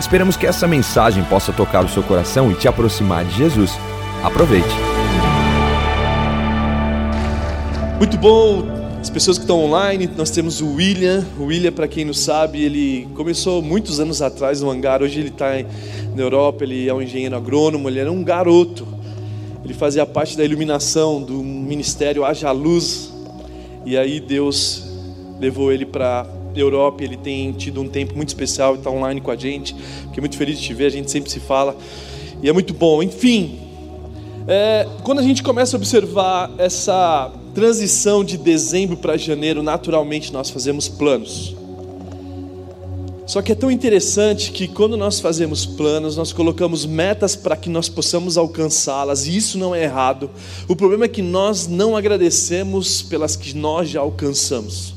Esperamos que essa mensagem possa tocar o seu coração e te aproximar de Jesus. Aproveite. Muito bom, as pessoas que estão online, nós temos o William. O William, para quem não sabe, ele começou muitos anos atrás no hangar. Hoje ele está na Europa, ele é um engenheiro agrônomo, ele era um garoto. Ele fazia parte da iluminação do ministério Haja Luz. E aí Deus levou ele para Europa, ele tem tido um tempo muito especial e está online com a gente. Fiquei muito feliz de te ver, a gente sempre se fala. E é muito bom. Enfim, é, quando a gente começa a observar essa transição de dezembro para janeiro, naturalmente nós fazemos planos. Só que é tão interessante que quando nós fazemos planos, nós colocamos metas para que nós possamos alcançá-las, e isso não é errado. O problema é que nós não agradecemos pelas que nós já alcançamos.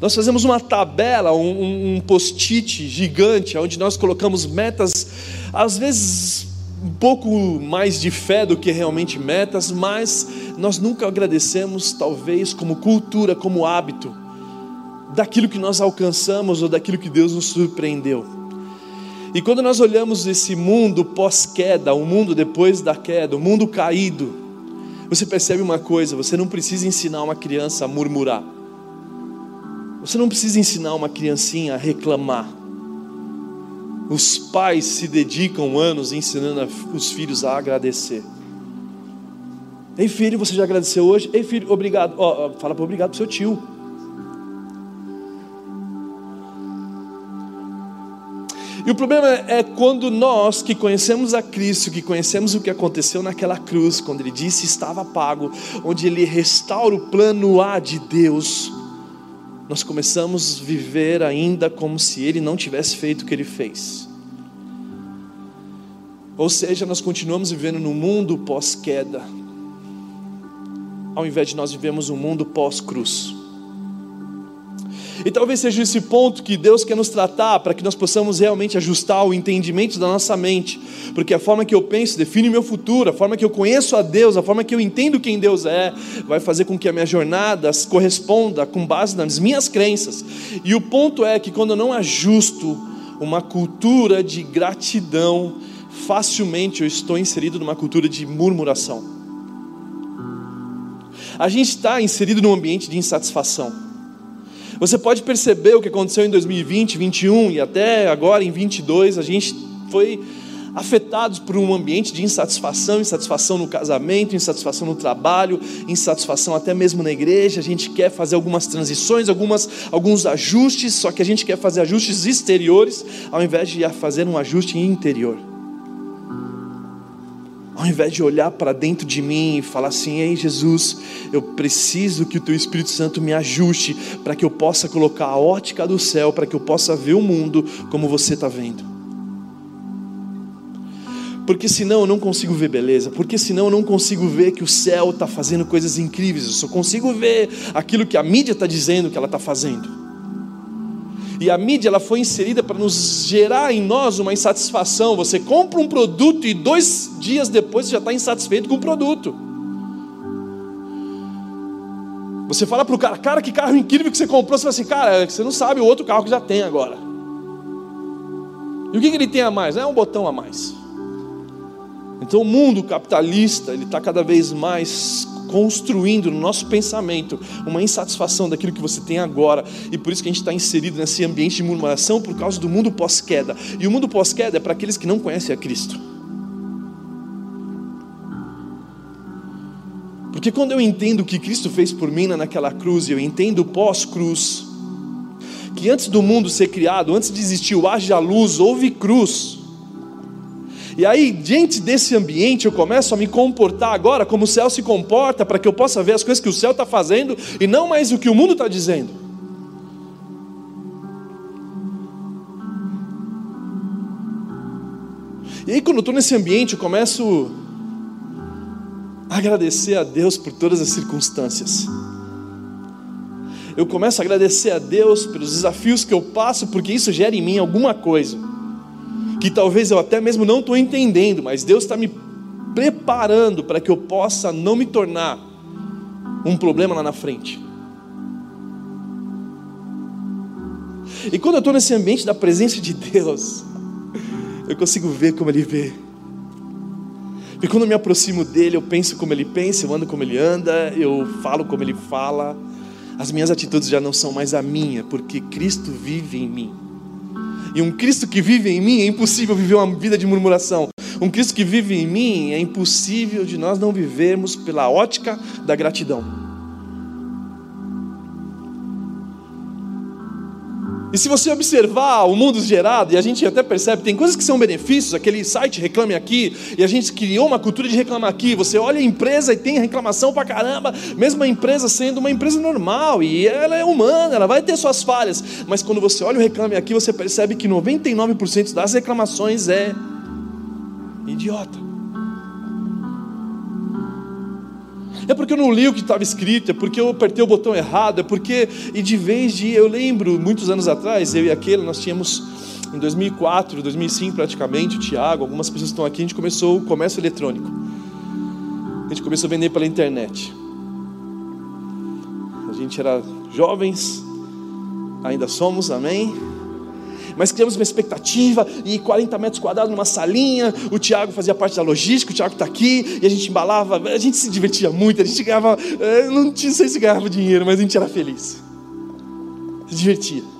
Nós fazemos uma tabela, um, um post-it gigante, onde nós colocamos metas, às vezes um pouco mais de fé do que realmente metas, mas nós nunca agradecemos, talvez, como cultura, como hábito, daquilo que nós alcançamos ou daquilo que Deus nos surpreendeu. E quando nós olhamos esse mundo pós-queda, o mundo depois da queda, o mundo caído, você percebe uma coisa: você não precisa ensinar uma criança a murmurar. Você não precisa ensinar uma criancinha a reclamar. Os pais se dedicam anos ensinando os filhos a agradecer. Ei filho, você já agradeceu hoje? Ei filho, obrigado. Oh, fala para obrigado para seu tio. E o problema é quando nós que conhecemos a Cristo, que conhecemos o que aconteceu naquela cruz, quando Ele disse estava pago, onde Ele restaura o plano A de Deus, nós começamos a viver ainda como se ele não tivesse feito o que ele fez. Ou seja, nós continuamos vivendo no mundo pós-queda, ao invés de nós vivemos um mundo pós-cruz. E talvez seja esse ponto que Deus quer nos tratar para que nós possamos realmente ajustar o entendimento da nossa mente, porque a forma que eu penso define meu futuro, a forma que eu conheço a Deus, a forma que eu entendo quem Deus é, vai fazer com que a minha jornada corresponda com base nas minhas crenças. E o ponto é que quando eu não ajusto uma cultura de gratidão, facilmente eu estou inserido numa cultura de murmuração. A gente está inserido num ambiente de insatisfação. Você pode perceber o que aconteceu em 2020, 2021 e até agora em 22, a gente foi afetados por um ambiente de insatisfação, insatisfação no casamento, insatisfação no trabalho, insatisfação até mesmo na igreja. A gente quer fazer algumas transições, algumas, alguns ajustes, só que a gente quer fazer ajustes exteriores ao invés de fazer um ajuste interior. Ao invés de olhar para dentro de mim e falar assim: Ei Jesus, eu preciso que o Teu Espírito Santo me ajuste para que eu possa colocar a ótica do céu, para que eu possa ver o mundo como você está vendo. Porque senão eu não consigo ver beleza, porque senão eu não consigo ver que o céu está fazendo coisas incríveis, eu só consigo ver aquilo que a mídia está dizendo que ela está fazendo. E a mídia ela foi inserida para nos gerar em nós uma insatisfação. Você compra um produto e dois dias depois você já está insatisfeito com o produto. Você fala para o cara, cara, que carro incrível que você comprou. Você fala assim, cara, você não sabe o outro carro que já tem agora. E o que, que ele tem a mais? É um botão a mais. Então o mundo capitalista ele está cada vez mais construindo no nosso pensamento uma insatisfação daquilo que você tem agora, e por isso que a gente está inserido nesse ambiente de murmuração por causa do mundo pós-queda. E o mundo pós-queda é para aqueles que não conhecem a Cristo. Porque quando eu entendo o que Cristo fez por mim naquela cruz, e eu entendo pós-cruz, que antes do mundo ser criado, antes de existir o haja luz, houve cruz. E aí, diante desse ambiente, eu começo a me comportar agora como o céu se comporta, para que eu possa ver as coisas que o céu está fazendo e não mais o que o mundo está dizendo. E aí, quando eu estou nesse ambiente, eu começo agradecer a Deus por todas as circunstâncias. Eu começo a agradecer a Deus pelos desafios que eu passo, porque isso gera em mim alguma coisa que talvez eu até mesmo não estou entendendo, mas Deus está me preparando para que eu possa não me tornar um problema lá na frente. E quando eu estou nesse ambiente da presença de Deus, eu consigo ver como Ele vê. E quando eu me aproximo dele, eu penso como ele pensa, eu ando como ele anda, eu falo como ele fala. As minhas atitudes já não são mais a minha, porque Cristo vive em mim. E um Cristo que vive em mim é impossível viver uma vida de murmuração. Um Cristo que vive em mim é impossível de nós não vivermos pela ótica da gratidão. E se você observar o mundo gerado, e a gente até percebe, tem coisas que são benefícios, aquele site Reclame Aqui, e a gente criou uma cultura de reclamar aqui. Você olha a empresa e tem reclamação pra caramba, mesmo a empresa sendo uma empresa normal, e ela é humana, ela vai ter suas falhas. Mas quando você olha o Reclame Aqui, você percebe que 99% das reclamações é idiota. É porque eu não li o que estava escrito, é porque eu apertei o botão errado, é porque, e de vez de, eu lembro, muitos anos atrás, eu e aquele, nós tínhamos, em 2004, 2005 praticamente, o Tiago, algumas pessoas estão aqui, a gente começou o comércio eletrônico. A gente começou a vender pela internet. A gente era jovens, ainda somos, amém? Mas criamos uma expectativa e 40 metros quadrados numa salinha. O Tiago fazia parte da logística, o Tiago está aqui e a gente embalava, a gente se divertia muito, a gente ganhava, eh, não sei se ganhava dinheiro, mas a gente era feliz, se divertia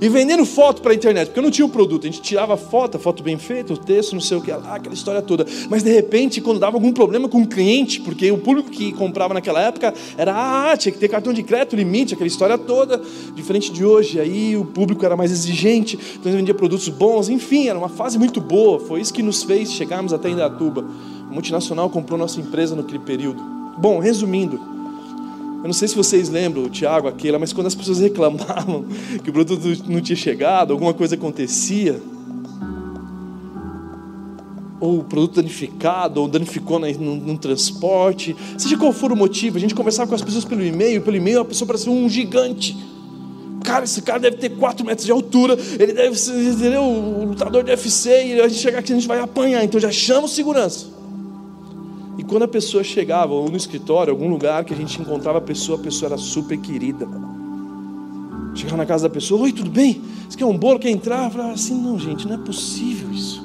e vendendo foto para a internet, porque eu não tinha o produto, a gente tirava foto, a foto bem feita, o texto, não sei o que lá, aquela história toda. Mas de repente, quando dava algum problema com o cliente, porque o público que comprava naquela época era, ah, tinha que ter cartão de crédito, limite, aquela história toda, diferente de hoje. Aí o público era mais exigente, então ele vendia produtos bons, enfim, era uma fase muito boa. Foi isso que nos fez chegarmos até Indatuba. A multinacional comprou nossa empresa naquele período. Bom, resumindo, eu não sei se vocês lembram, o Tiago, aquela, mas quando as pessoas reclamavam que o produto não tinha chegado, alguma coisa acontecia, ou o produto danificado, ou danificou no, transporte, seja qual for o motivo, a gente conversava com as pessoas pelo e-mail, pelo e-mail a pessoa parecia um gigante. Cara, esse cara deve ter 4 metros de altura, ele deve ser entendeu? o lutador de UFC, e a gente chegar aqui a gente vai apanhar, então já chama o segurança. E quando a pessoa chegava, ou no escritório, algum lugar que a gente encontrava a pessoa, a pessoa era super querida. Chegava na casa da pessoa, oi, tudo bem? Você quer um bolo? Quer entrar? Eu falava assim, não, gente, não é possível isso.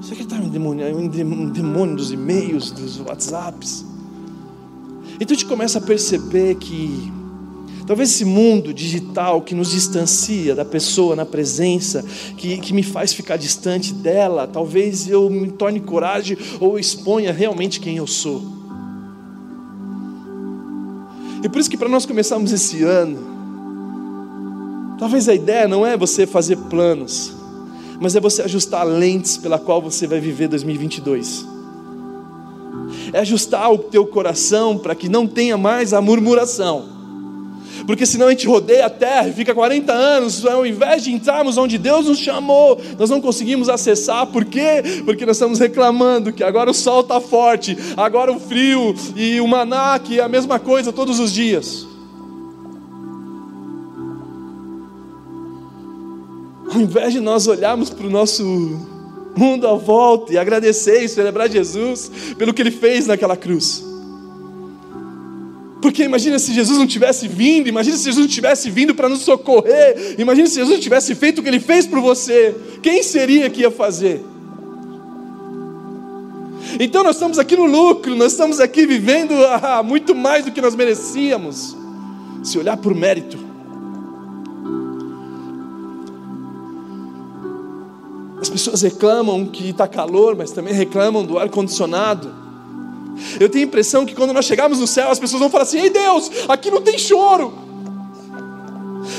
Você que está um demônio, um demônio dos e-mails, dos WhatsApps. Então a gente começa a perceber que Talvez esse mundo digital que nos distancia da pessoa na presença, que, que me faz ficar distante dela, talvez eu me torne coragem ou exponha realmente quem eu sou. E por isso que para nós começarmos esse ano, talvez a ideia não é você fazer planos, mas é você ajustar lentes pela qual você vai viver 2022. É ajustar o teu coração para que não tenha mais a murmuração porque senão a gente rodeia a terra e fica 40 anos, ao invés de entrarmos onde Deus nos chamou, nós não conseguimos acessar, por quê? Porque nós estamos reclamando que agora o sol está forte, agora o frio e o maná, que é a mesma coisa todos os dias. Ao invés de nós olharmos para o nosso mundo à volta e agradecer e celebrar Jesus pelo que ele fez naquela cruz. Porque imagina se Jesus não tivesse vindo, imagina se Jesus não tivesse vindo para nos socorrer, imagina se Jesus tivesse feito o que ele fez por você, quem seria que ia fazer? Então nós estamos aqui no lucro, nós estamos aqui vivendo ah, muito mais do que nós merecíamos, se olhar por mérito. As pessoas reclamam que está calor, mas também reclamam do ar condicionado. Eu tenho a impressão que quando nós chegarmos no céu, as pessoas vão falar assim: Ei Deus, aqui não tem choro.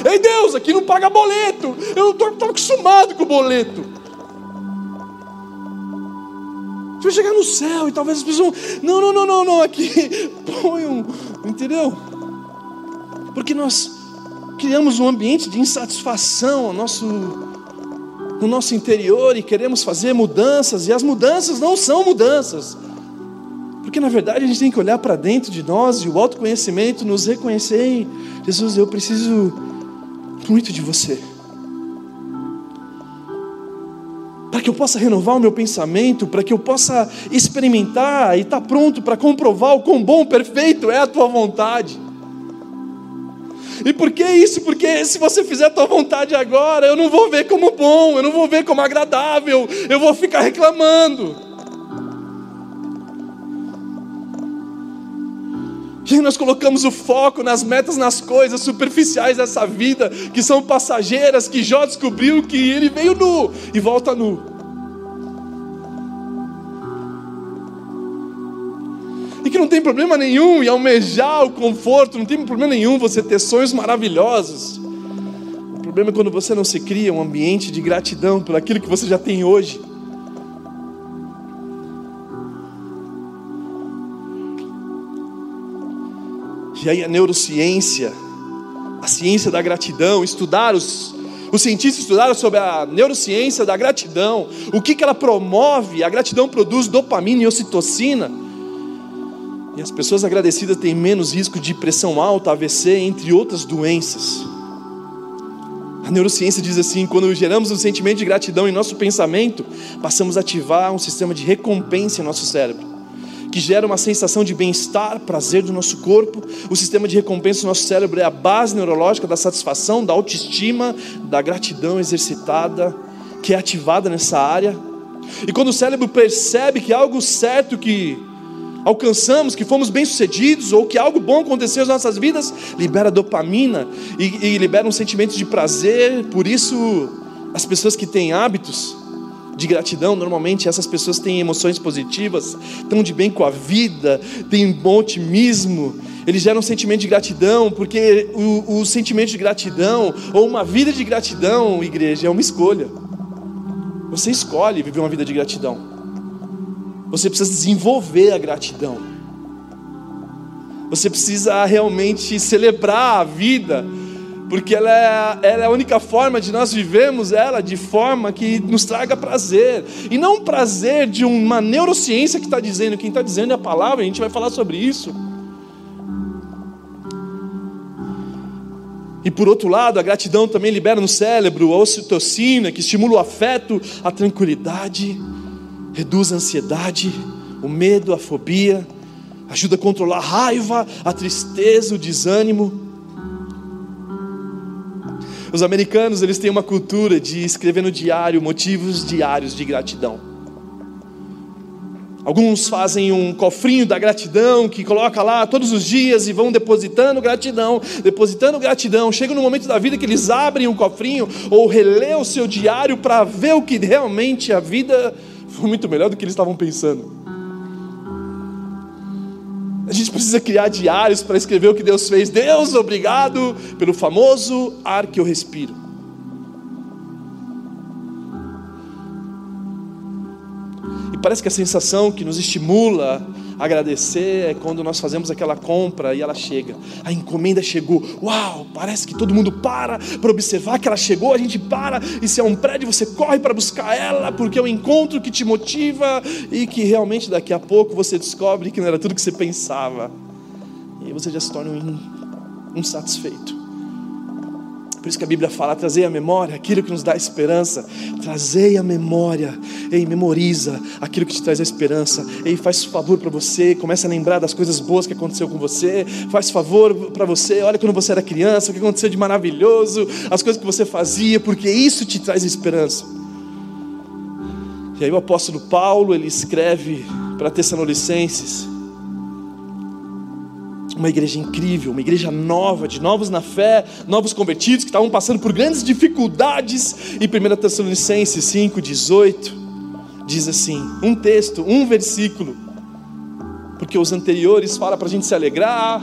Ei Deus, aqui não paga boleto. Eu estou acostumado com o boleto. Gente vai chegar no céu e talvez as pessoas não, não, não, não, não, aqui põe um, entendeu? Porque nós criamos um ambiente de insatisfação, nosso no nosso interior e queremos fazer mudanças, e as mudanças não são mudanças. Porque na verdade a gente tem que olhar para dentro de nós e o autoconhecimento nos reconhecer. Jesus, eu preciso muito de você. Para que eu possa renovar o meu pensamento, para que eu possa experimentar e estar tá pronto para comprovar o quão bom, perfeito é a tua vontade. E por que isso? Porque se você fizer a tua vontade agora, eu não vou ver como bom, eu não vou ver como agradável, eu vou ficar reclamando. E nós colocamos o foco nas metas, nas coisas superficiais dessa vida, que são passageiras, que Jó descobriu que ele veio nu e volta nu. e que não tem problema nenhum em almejar o conforto, não tem problema nenhum você ter sonhos maravilhosos. O problema é quando você não se cria um ambiente de gratidão por aquilo que você já tem hoje. E aí a neurociência, a ciência da gratidão, estudar os, os cientistas estudaram sobre a neurociência da gratidão, o que, que ela promove. A gratidão produz dopamina e ocitocina e as pessoas agradecidas têm menos risco de pressão alta, AVC, entre outras doenças. A neurociência diz assim: quando geramos um sentimento de gratidão em nosso pensamento, passamos a ativar um sistema de recompensa em nosso cérebro, que gera uma sensação de bem-estar, prazer do nosso corpo. O sistema de recompensa do nosso cérebro é a base neurológica da satisfação, da autoestima, da gratidão exercitada, que é ativada nessa área. E quando o cérebro percebe que algo certo que alcançamos, que fomos bem-sucedidos ou que algo bom aconteceu nas nossas vidas, libera dopamina e, e libera um sentimento de prazer. Por isso, as pessoas que têm hábitos de gratidão, normalmente essas pessoas têm emoções positivas, estão de bem com a vida, têm um bom otimismo, eles geram um sentimento de gratidão, porque o, o sentimento de gratidão, ou uma vida de gratidão, igreja, é uma escolha. Você escolhe viver uma vida de gratidão. Você precisa desenvolver a gratidão. Você precisa realmente celebrar a vida, porque ela é, ela é a única forma de nós vivermos ela de forma que nos traga prazer. E não prazer de uma neurociência que está dizendo, quem está dizendo é a palavra, a gente vai falar sobre isso. E por outro lado, a gratidão também libera no cérebro a ocitocina, que estimula o afeto, a tranquilidade reduz a ansiedade, o medo, a fobia, ajuda a controlar a raiva, a tristeza, o desânimo. Os americanos, eles têm uma cultura de escrever no diário motivos diários de gratidão. Alguns fazem um cofrinho da gratidão que coloca lá todos os dias e vão depositando gratidão, depositando gratidão. Chega no momento da vida que eles abrem um cofrinho ou relê o seu diário para ver o que realmente a vida foi muito melhor do que eles estavam pensando. A gente precisa criar diários para escrever o que Deus fez. Deus, obrigado pelo famoso ar que eu respiro. E parece que a sensação que nos estimula Agradecer é quando nós fazemos aquela compra e ela chega. A encomenda chegou. Uau, parece que todo mundo para para observar que ela chegou. A gente para e se é um prédio, você corre para buscar ela, porque é um encontro que te motiva e que realmente daqui a pouco você descobre que não era tudo que você pensava. E você já se torna um insatisfeito. Por isso que a Bíblia fala: trazei a memória aquilo que nos dá esperança. Trazei a memória. Ei, memoriza aquilo que te traz a esperança. Ei, faz favor para você. Começa a lembrar das coisas boas que aconteceu com você. Faz favor para você. Olha quando você era criança, o que aconteceu de maravilhoso, as coisas que você fazia, porque isso te traz esperança. E aí o apóstolo Paulo ele escreve para Tessalonicenses uma igreja incrível, uma igreja nova, de novos na fé, novos convertidos que estavam passando por grandes dificuldades. E 1 Tessalonicenses 5,18 diz assim: um texto, um versículo, porque os anteriores falam para a gente se alegrar,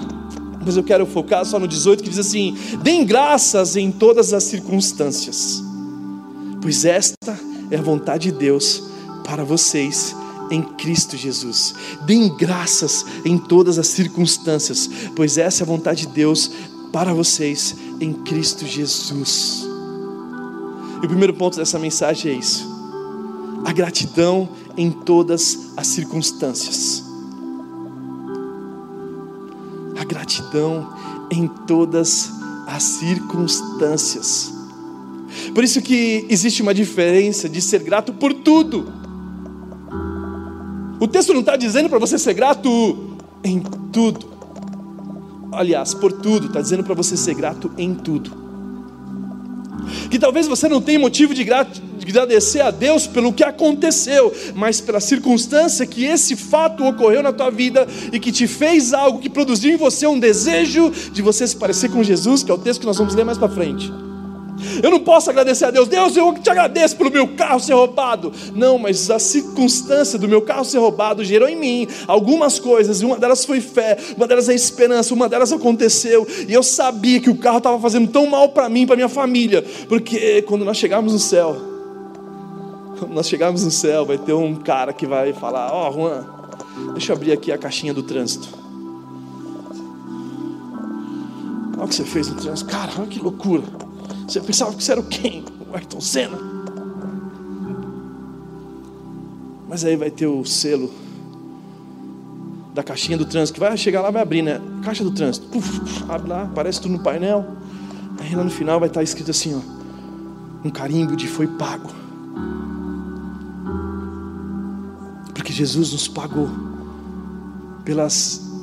mas eu quero focar só no 18 que diz assim: deem graças em todas as circunstâncias, pois esta é a vontade de Deus para vocês em Cristo Jesus. Deem graças em todas as circunstâncias, pois essa é a vontade de Deus para vocês em Cristo Jesus. E o primeiro ponto dessa mensagem é isso: a gratidão em todas as circunstâncias. A gratidão em todas as circunstâncias. Por isso que existe uma diferença de ser grato por tudo. O texto não está dizendo para você ser grato em tudo. Aliás, por tudo, está dizendo para você ser grato em tudo que talvez você não tenha motivo de agradecer a Deus pelo que aconteceu, mas pela circunstância que esse fato ocorreu na tua vida e que te fez algo que produziu em você um desejo de você se parecer com Jesus, que é o texto que nós vamos ler mais para frente. Eu não posso agradecer a Deus, Deus, eu te agradeço pelo meu carro ser roubado. Não, mas a circunstância do meu carro ser roubado gerou em mim algumas coisas, e uma delas foi fé, uma delas é esperança, uma delas aconteceu, e eu sabia que o carro estava fazendo tão mal para mim, para minha família, porque quando nós chegarmos no céu, quando nós chegarmos no céu, vai ter um cara que vai falar: Ó, oh, Juan, deixa eu abrir aqui a caixinha do trânsito. Olha o que você fez no trânsito, cara, olha que loucura. Você pensava que você era o quem? O Ayrton Senna? Mas aí vai ter o selo da caixinha do trânsito, que vai chegar lá, vai abrir, né? Caixa do trânsito. Abre lá, aparece tudo no painel. Aí lá no final vai estar escrito assim, ó. Um carimbo de foi pago. Porque Jesus nos pagou pelas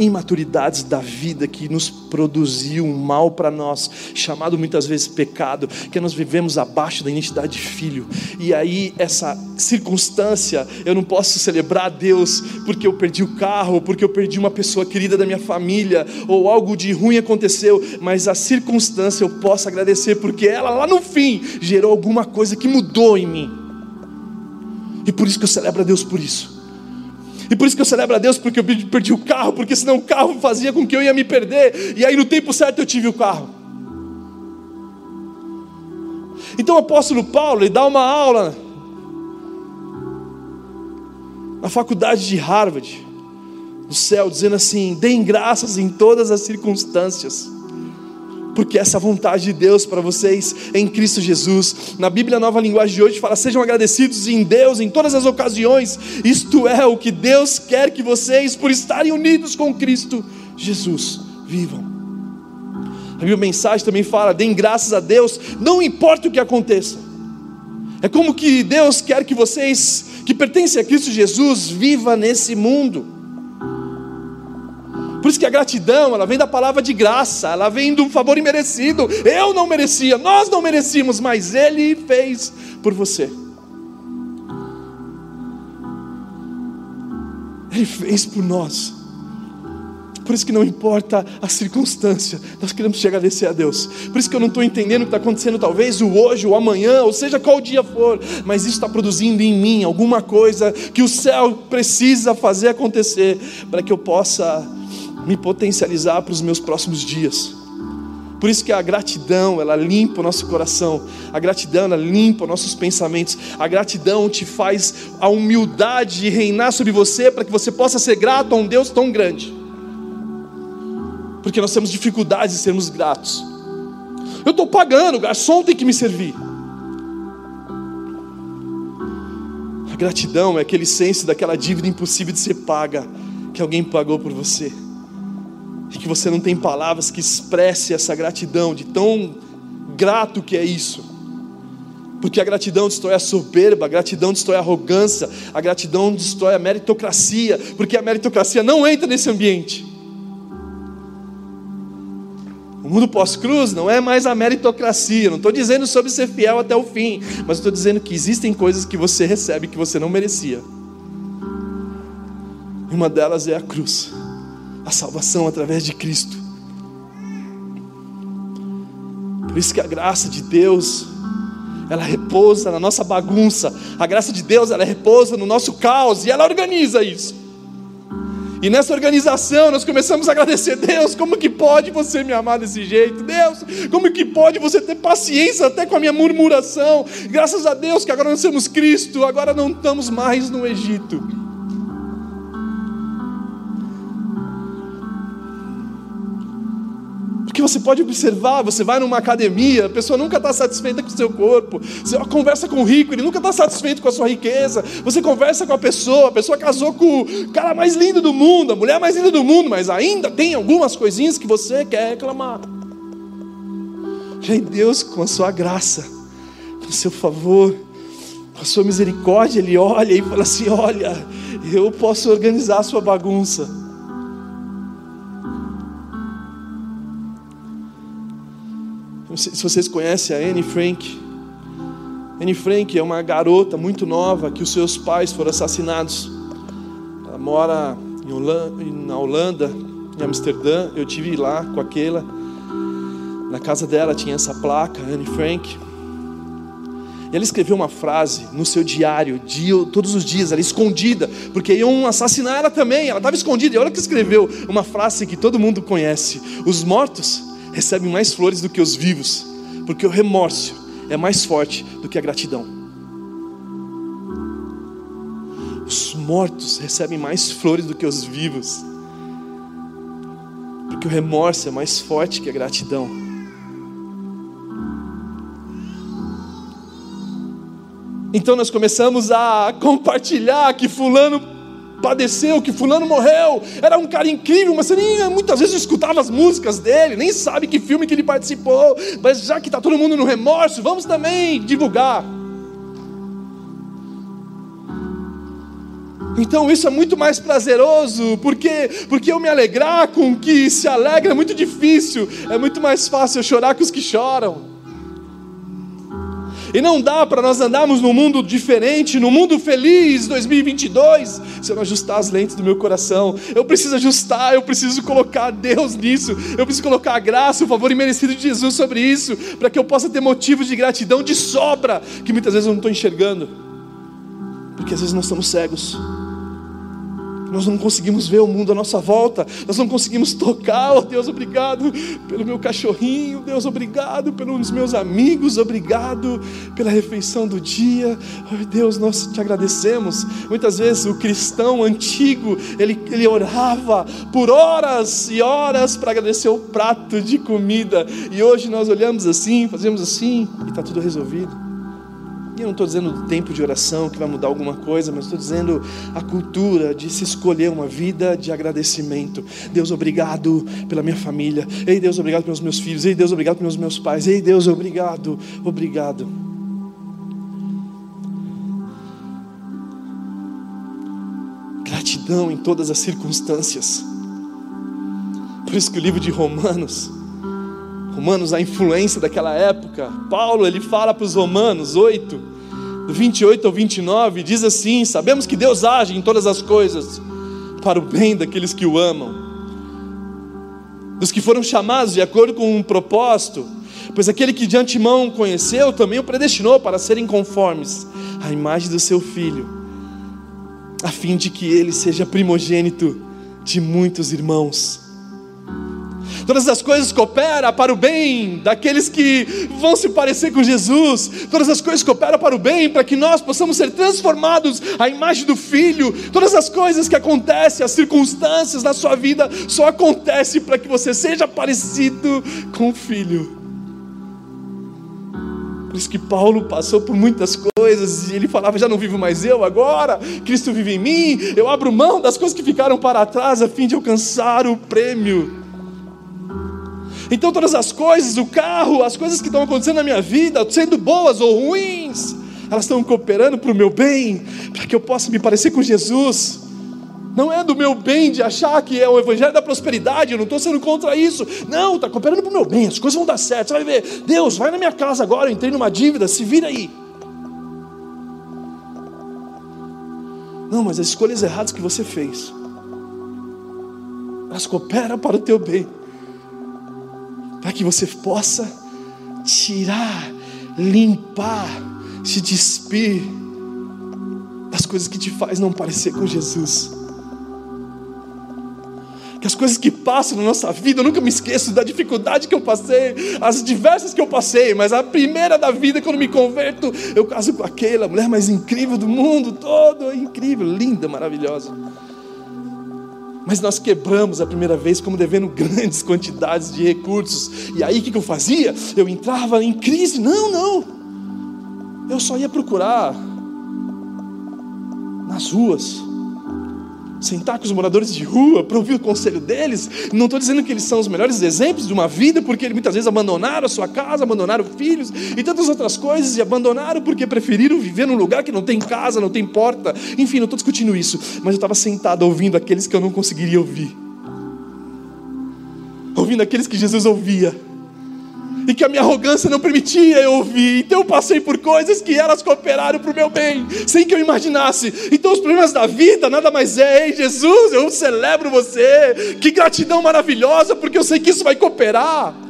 imaturidades da vida que nos produziu um mal para nós, chamado muitas vezes pecado, que nós vivemos abaixo da identidade de filho. E aí, essa circunstância, eu não posso celebrar a Deus porque eu perdi o carro, porque eu perdi uma pessoa querida da minha família, ou algo de ruim aconteceu, mas a circunstância eu posso agradecer porque ela lá no fim gerou alguma coisa que mudou em mim. E por isso que eu celebro a Deus por isso. E por isso que eu celebro a Deus, porque eu perdi o carro, porque senão o carro fazia com que eu ia me perder. E aí no tempo certo eu tive o carro. Então o apóstolo Paulo, ele dá uma aula na faculdade de Harvard, no céu, dizendo assim: deem graças em todas as circunstâncias porque essa vontade de Deus para vocês em Cristo Jesus. Na Bíblia Nova Linguagem de hoje fala: sejam agradecidos em Deus em todas as ocasiões. Isto é o que Deus quer que vocês, por estarem unidos com Cristo Jesus, vivam. A Bíblia Mensagem também fala: deem graças a Deus, não importa o que aconteça. É como que Deus quer que vocês, que pertencem a Cristo Jesus, viva nesse mundo. Por isso que a gratidão, ela vem da palavra de graça, ela vem do favor imerecido. Eu não merecia, nós não merecíamos, mas Ele fez por você. Ele fez por nós. Por isso que não importa a circunstância, nós queremos te agradecer a Deus. Por isso que eu não estou entendendo o que está acontecendo, talvez o hoje, o amanhã, ou seja, qual dia for, mas isso está produzindo em mim alguma coisa que o céu precisa fazer acontecer para que eu possa me potencializar para os meus próximos dias. Por isso que a gratidão, ela limpa o nosso coração. A gratidão, ela limpa nossos pensamentos. A gratidão te faz a humildade reinar sobre você para que você possa ser grato a um Deus tão grande. Porque nós temos dificuldades de sermos gratos. Eu estou pagando, o garçom tem que me servir. A gratidão é aquele senso daquela dívida impossível de ser paga, que alguém pagou por você e que você não tem palavras que expresse essa gratidão, de tão grato que é isso. Porque a gratidão destrói a soberba, a gratidão destrói a arrogância, a gratidão destrói a meritocracia, porque a meritocracia não entra nesse ambiente. O mundo pós-cruz não é mais a meritocracia, não estou dizendo sobre ser fiel até o fim, mas estou dizendo que existem coisas que você recebe que você não merecia. Uma delas é a cruz a salvação através de Cristo. Por isso que a graça de Deus, ela repousa na nossa bagunça. A graça de Deus, ela repousa no nosso caos e ela organiza isso. E nessa organização nós começamos a agradecer, Deus, como que pode você me amar desse jeito? Deus, como que pode você ter paciência até com a minha murmuração? Graças a Deus que agora nós temos Cristo, agora não estamos mais no Egito. Porque você pode observar, você vai numa academia, a pessoa nunca está satisfeita com o seu corpo. Você conversa com o rico, ele nunca está satisfeito com a sua riqueza. Você conversa com a pessoa, a pessoa casou com o cara mais lindo do mundo, a mulher mais linda do mundo, mas ainda tem algumas coisinhas que você quer reclamar. E aí Deus, com a sua graça, com o seu favor, com a sua misericórdia, Ele olha e fala assim: Olha, eu posso organizar a sua bagunça. Se vocês conhecem a Anne Frank. Anne Frank é uma garota muito nova que os seus pais foram assassinados. Ela mora Holanda, na Holanda, em Amsterdã. Eu tive lá com aquela. Na casa dela tinha essa placa, Anne Frank. E ela escreveu uma frase no seu diário, dia, todos os dias, ela escondida, porque iam assassinar ela também, ela estava escondida. E olha que escreveu uma frase que todo mundo conhece: Os mortos recebem mais flores do que os vivos, porque o remorso é mais forte do que a gratidão. Os mortos recebem mais flores do que os vivos, porque o remorso é mais forte que a gratidão. Então nós começamos a compartilhar que Fulano padeceu, que fulano morreu, era um cara incrível, mas você nem muitas vezes escutava as músicas dele, nem sabe que filme que ele participou, mas já que está todo mundo no remorso, vamos também divulgar. Então isso é muito mais prazeroso, porque porque eu me alegrar com o que se alegra é muito difícil, é muito mais fácil eu chorar com os que choram. E não dá para nós andarmos num mundo diferente, num mundo feliz 2022, se eu não ajustar as lentes do meu coração. Eu preciso ajustar, eu preciso colocar Deus nisso, eu preciso colocar a graça, o favor imerecido de Jesus sobre isso, para que eu possa ter motivos de gratidão de sobra, que muitas vezes eu não estou enxergando, porque às vezes nós estamos cegos. Nós não conseguimos ver o mundo à nossa volta, nós não conseguimos tocar, oh Deus, obrigado pelo meu cachorrinho, Deus, obrigado pelos meus amigos, obrigado pela refeição do dia, oh Deus, nós te agradecemos. Muitas vezes o cristão antigo, ele, ele orava por horas e horas para agradecer o prato de comida, e hoje nós olhamos assim, fazemos assim, e está tudo resolvido. E eu não estou dizendo o tempo de oração que vai mudar alguma coisa, mas estou dizendo a cultura de se escolher uma vida de agradecimento. Deus, obrigado pela minha família. Ei, Deus, obrigado pelos meus filhos. Ei, Deus, obrigado pelos meus pais. Ei, Deus, obrigado, obrigado. Gratidão em todas as circunstâncias. Por isso que o livro de Romanos Romanos, a influência daquela época. Paulo, ele fala para os Romanos 8, do 28 ao 29, diz assim: Sabemos que Deus age em todas as coisas para o bem daqueles que o amam, dos que foram chamados de acordo com um propósito, pois aquele que de antemão conheceu também o predestinou para serem conformes à imagem do seu filho, a fim de que ele seja primogênito de muitos irmãos. Todas as coisas cooperam para o bem daqueles que vão se parecer com Jesus. Todas as coisas cooperam para o bem, para que nós possamos ser transformados à imagem do Filho. Todas as coisas que acontecem, as circunstâncias na sua vida, só acontecem para que você seja parecido com o Filho. Por isso que Paulo passou por muitas coisas e ele falava: já não vivo mais eu agora, Cristo vive em mim. Eu abro mão das coisas que ficaram para trás a fim de alcançar o prêmio. Então, todas as coisas, o carro, as coisas que estão acontecendo na minha vida, sendo boas ou ruins, elas estão cooperando para o meu bem, para que eu possa me parecer com Jesus. Não é do meu bem de achar que é o evangelho da prosperidade, eu não estou sendo contra isso. Não, está cooperando para o meu bem, as coisas vão dar certo. Você vai ver, Deus, vai na minha casa agora, eu entrei numa dívida, se vira aí. Não, mas as escolhas erradas que você fez, elas cooperam para o teu bem para que você possa tirar, limpar, se despir das coisas que te faz não parecer com Jesus. Que as coisas que passam na nossa vida, eu nunca me esqueço da dificuldade que eu passei, as diversas que eu passei, mas a primeira da vida, quando me converto, eu caso com aquela mulher mais incrível do mundo todo, incrível, linda, maravilhosa. Mas nós quebramos a primeira vez como devendo grandes quantidades de recursos. E aí o que eu fazia? Eu entrava em crise. Não, não. Eu só ia procurar nas ruas sentar com os moradores de rua para ouvir o conselho deles. Não estou dizendo que eles são os melhores exemplos de uma vida, porque eles muitas vezes abandonaram a sua casa, abandonaram filhos e tantas outras coisas, e abandonaram porque preferiram viver num lugar que não tem casa, não tem porta. Enfim, não estou discutindo isso, mas eu estava sentado ouvindo aqueles que eu não conseguiria ouvir, ouvindo aqueles que Jesus ouvia e que a minha arrogância não permitia eu ouvir. Então eu passei por coisas que elas cooperaram para o meu bem, sem que eu imaginasse. Então os problemas da vida nada mais é, Jesus, eu celebro você, que gratidão maravilhosa, porque eu sei que isso vai cooperar.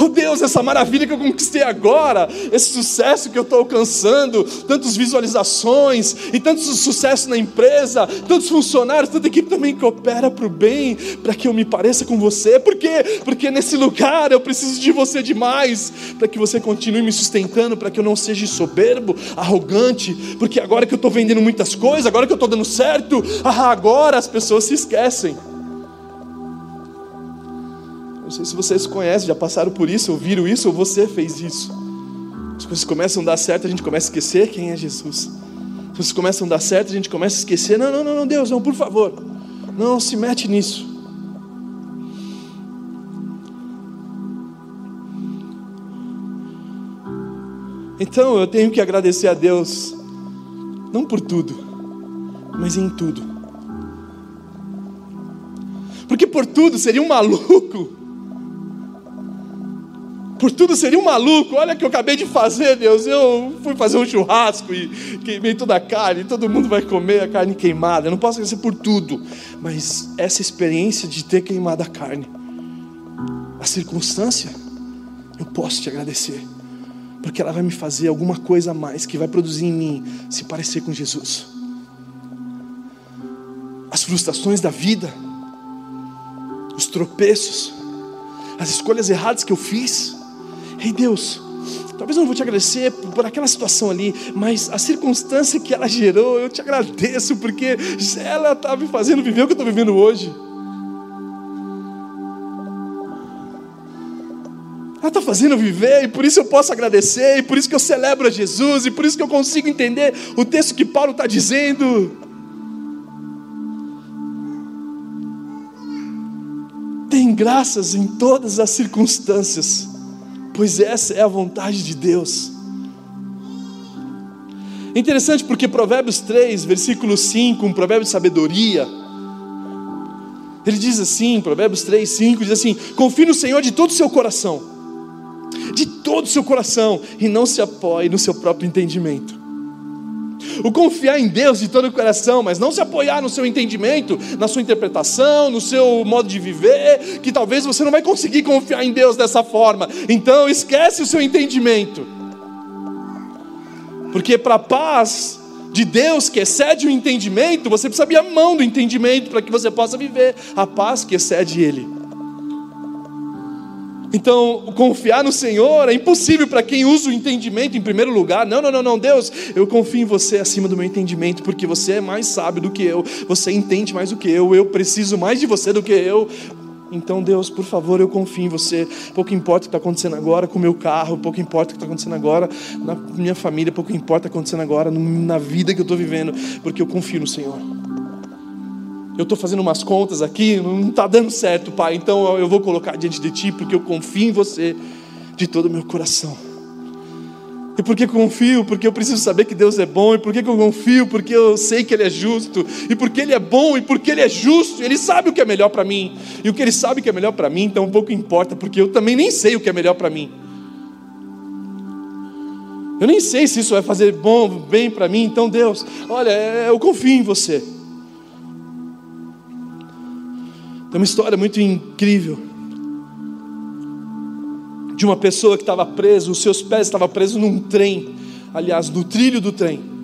Oh Deus, essa maravilha que eu conquistei agora, esse sucesso que eu estou alcançando, tantas visualizações e tanto sucesso na empresa, tantos funcionários, tanta equipe também que opera para o bem, para que eu me pareça com você. Por quê? Porque nesse lugar eu preciso de você demais, para que você continue me sustentando, para que eu não seja soberbo, arrogante, porque agora que eu estou vendendo muitas coisas, agora que eu estou dando certo, ah, agora as pessoas se esquecem. Não sei se vocês conhecem, já passaram por isso, ouviram isso, ou você fez isso. As coisas começam a dar certo, a gente começa a esquecer quem é Jesus. As coisas começam a dar certo, a gente começa a esquecer. Não, não, não, não Deus, não, por favor. Não se mete nisso. Então eu tenho que agradecer a Deus, não por tudo, mas em tudo. Porque por tudo seria um maluco por tudo seria um maluco. Olha o que eu acabei de fazer, Deus. Eu fui fazer um churrasco e queimei toda a carne. Todo mundo vai comer a carne queimada. Eu não posso agradecer por tudo, mas essa experiência de ter queimado a carne, a circunstância, eu posso te agradecer, porque ela vai me fazer alguma coisa a mais que vai produzir em mim se parecer com Jesus. As frustrações da vida, os tropeços, as escolhas erradas que eu fiz, Ei Deus, talvez eu não vou te agradecer por aquela situação ali, mas a circunstância que ela gerou, eu te agradeço, porque ela está me fazendo viver o que eu estou vivendo hoje. Ela está fazendo viver, e por isso eu posso agradecer, e por isso que eu celebro a Jesus, e por isso que eu consigo entender o texto que Paulo está dizendo. Tem graças em todas as circunstâncias pois essa é a vontade de Deus. Interessante porque Provérbios 3, versículo 5, um provérbio de sabedoria, ele diz assim, Provérbios 3, 5, diz assim: confie no Senhor de todo o seu coração, de todo o seu coração, e não se apoie no seu próprio entendimento. O confiar em Deus de todo o coração, mas não se apoiar no seu entendimento, na sua interpretação, no seu modo de viver, que talvez você não vai conseguir confiar em Deus dessa forma. Então esquece o seu entendimento. Porque para a paz de Deus que excede o entendimento, você precisa abrir a mão do entendimento para que você possa viver a paz que excede ele. Então, confiar no Senhor é impossível para quem usa o entendimento em primeiro lugar. Não, não, não, não, Deus, eu confio em você acima do meu entendimento, porque você é mais sábio do que eu, você entende mais do que eu, eu preciso mais de você do que eu. Então, Deus, por favor, eu confio em você. Pouco importa o que está acontecendo agora com o meu carro, pouco importa o que está acontecendo agora na minha família, pouco importa o que está acontecendo agora na vida que eu estou vivendo, porque eu confio no Senhor eu estou fazendo umas contas aqui, não está dando certo, Pai, então eu vou colocar diante de Ti, porque eu confio em você de todo o meu coração. E por que confio? Porque eu preciso saber que Deus é bom. E por que eu confio? Porque eu sei que Ele é justo. E porque Ele é bom. E porque Ele é justo. Ele sabe o que é melhor para mim. E o que Ele sabe que é melhor para mim, então pouco importa. Porque eu também nem sei o que é melhor para mim. Eu nem sei se isso vai fazer bom, bem para mim. Então, Deus, olha, eu confio em você. Tem uma história muito incrível de uma pessoa que estava presa, os seus pés estavam presos num trem, aliás, no trilho do trem.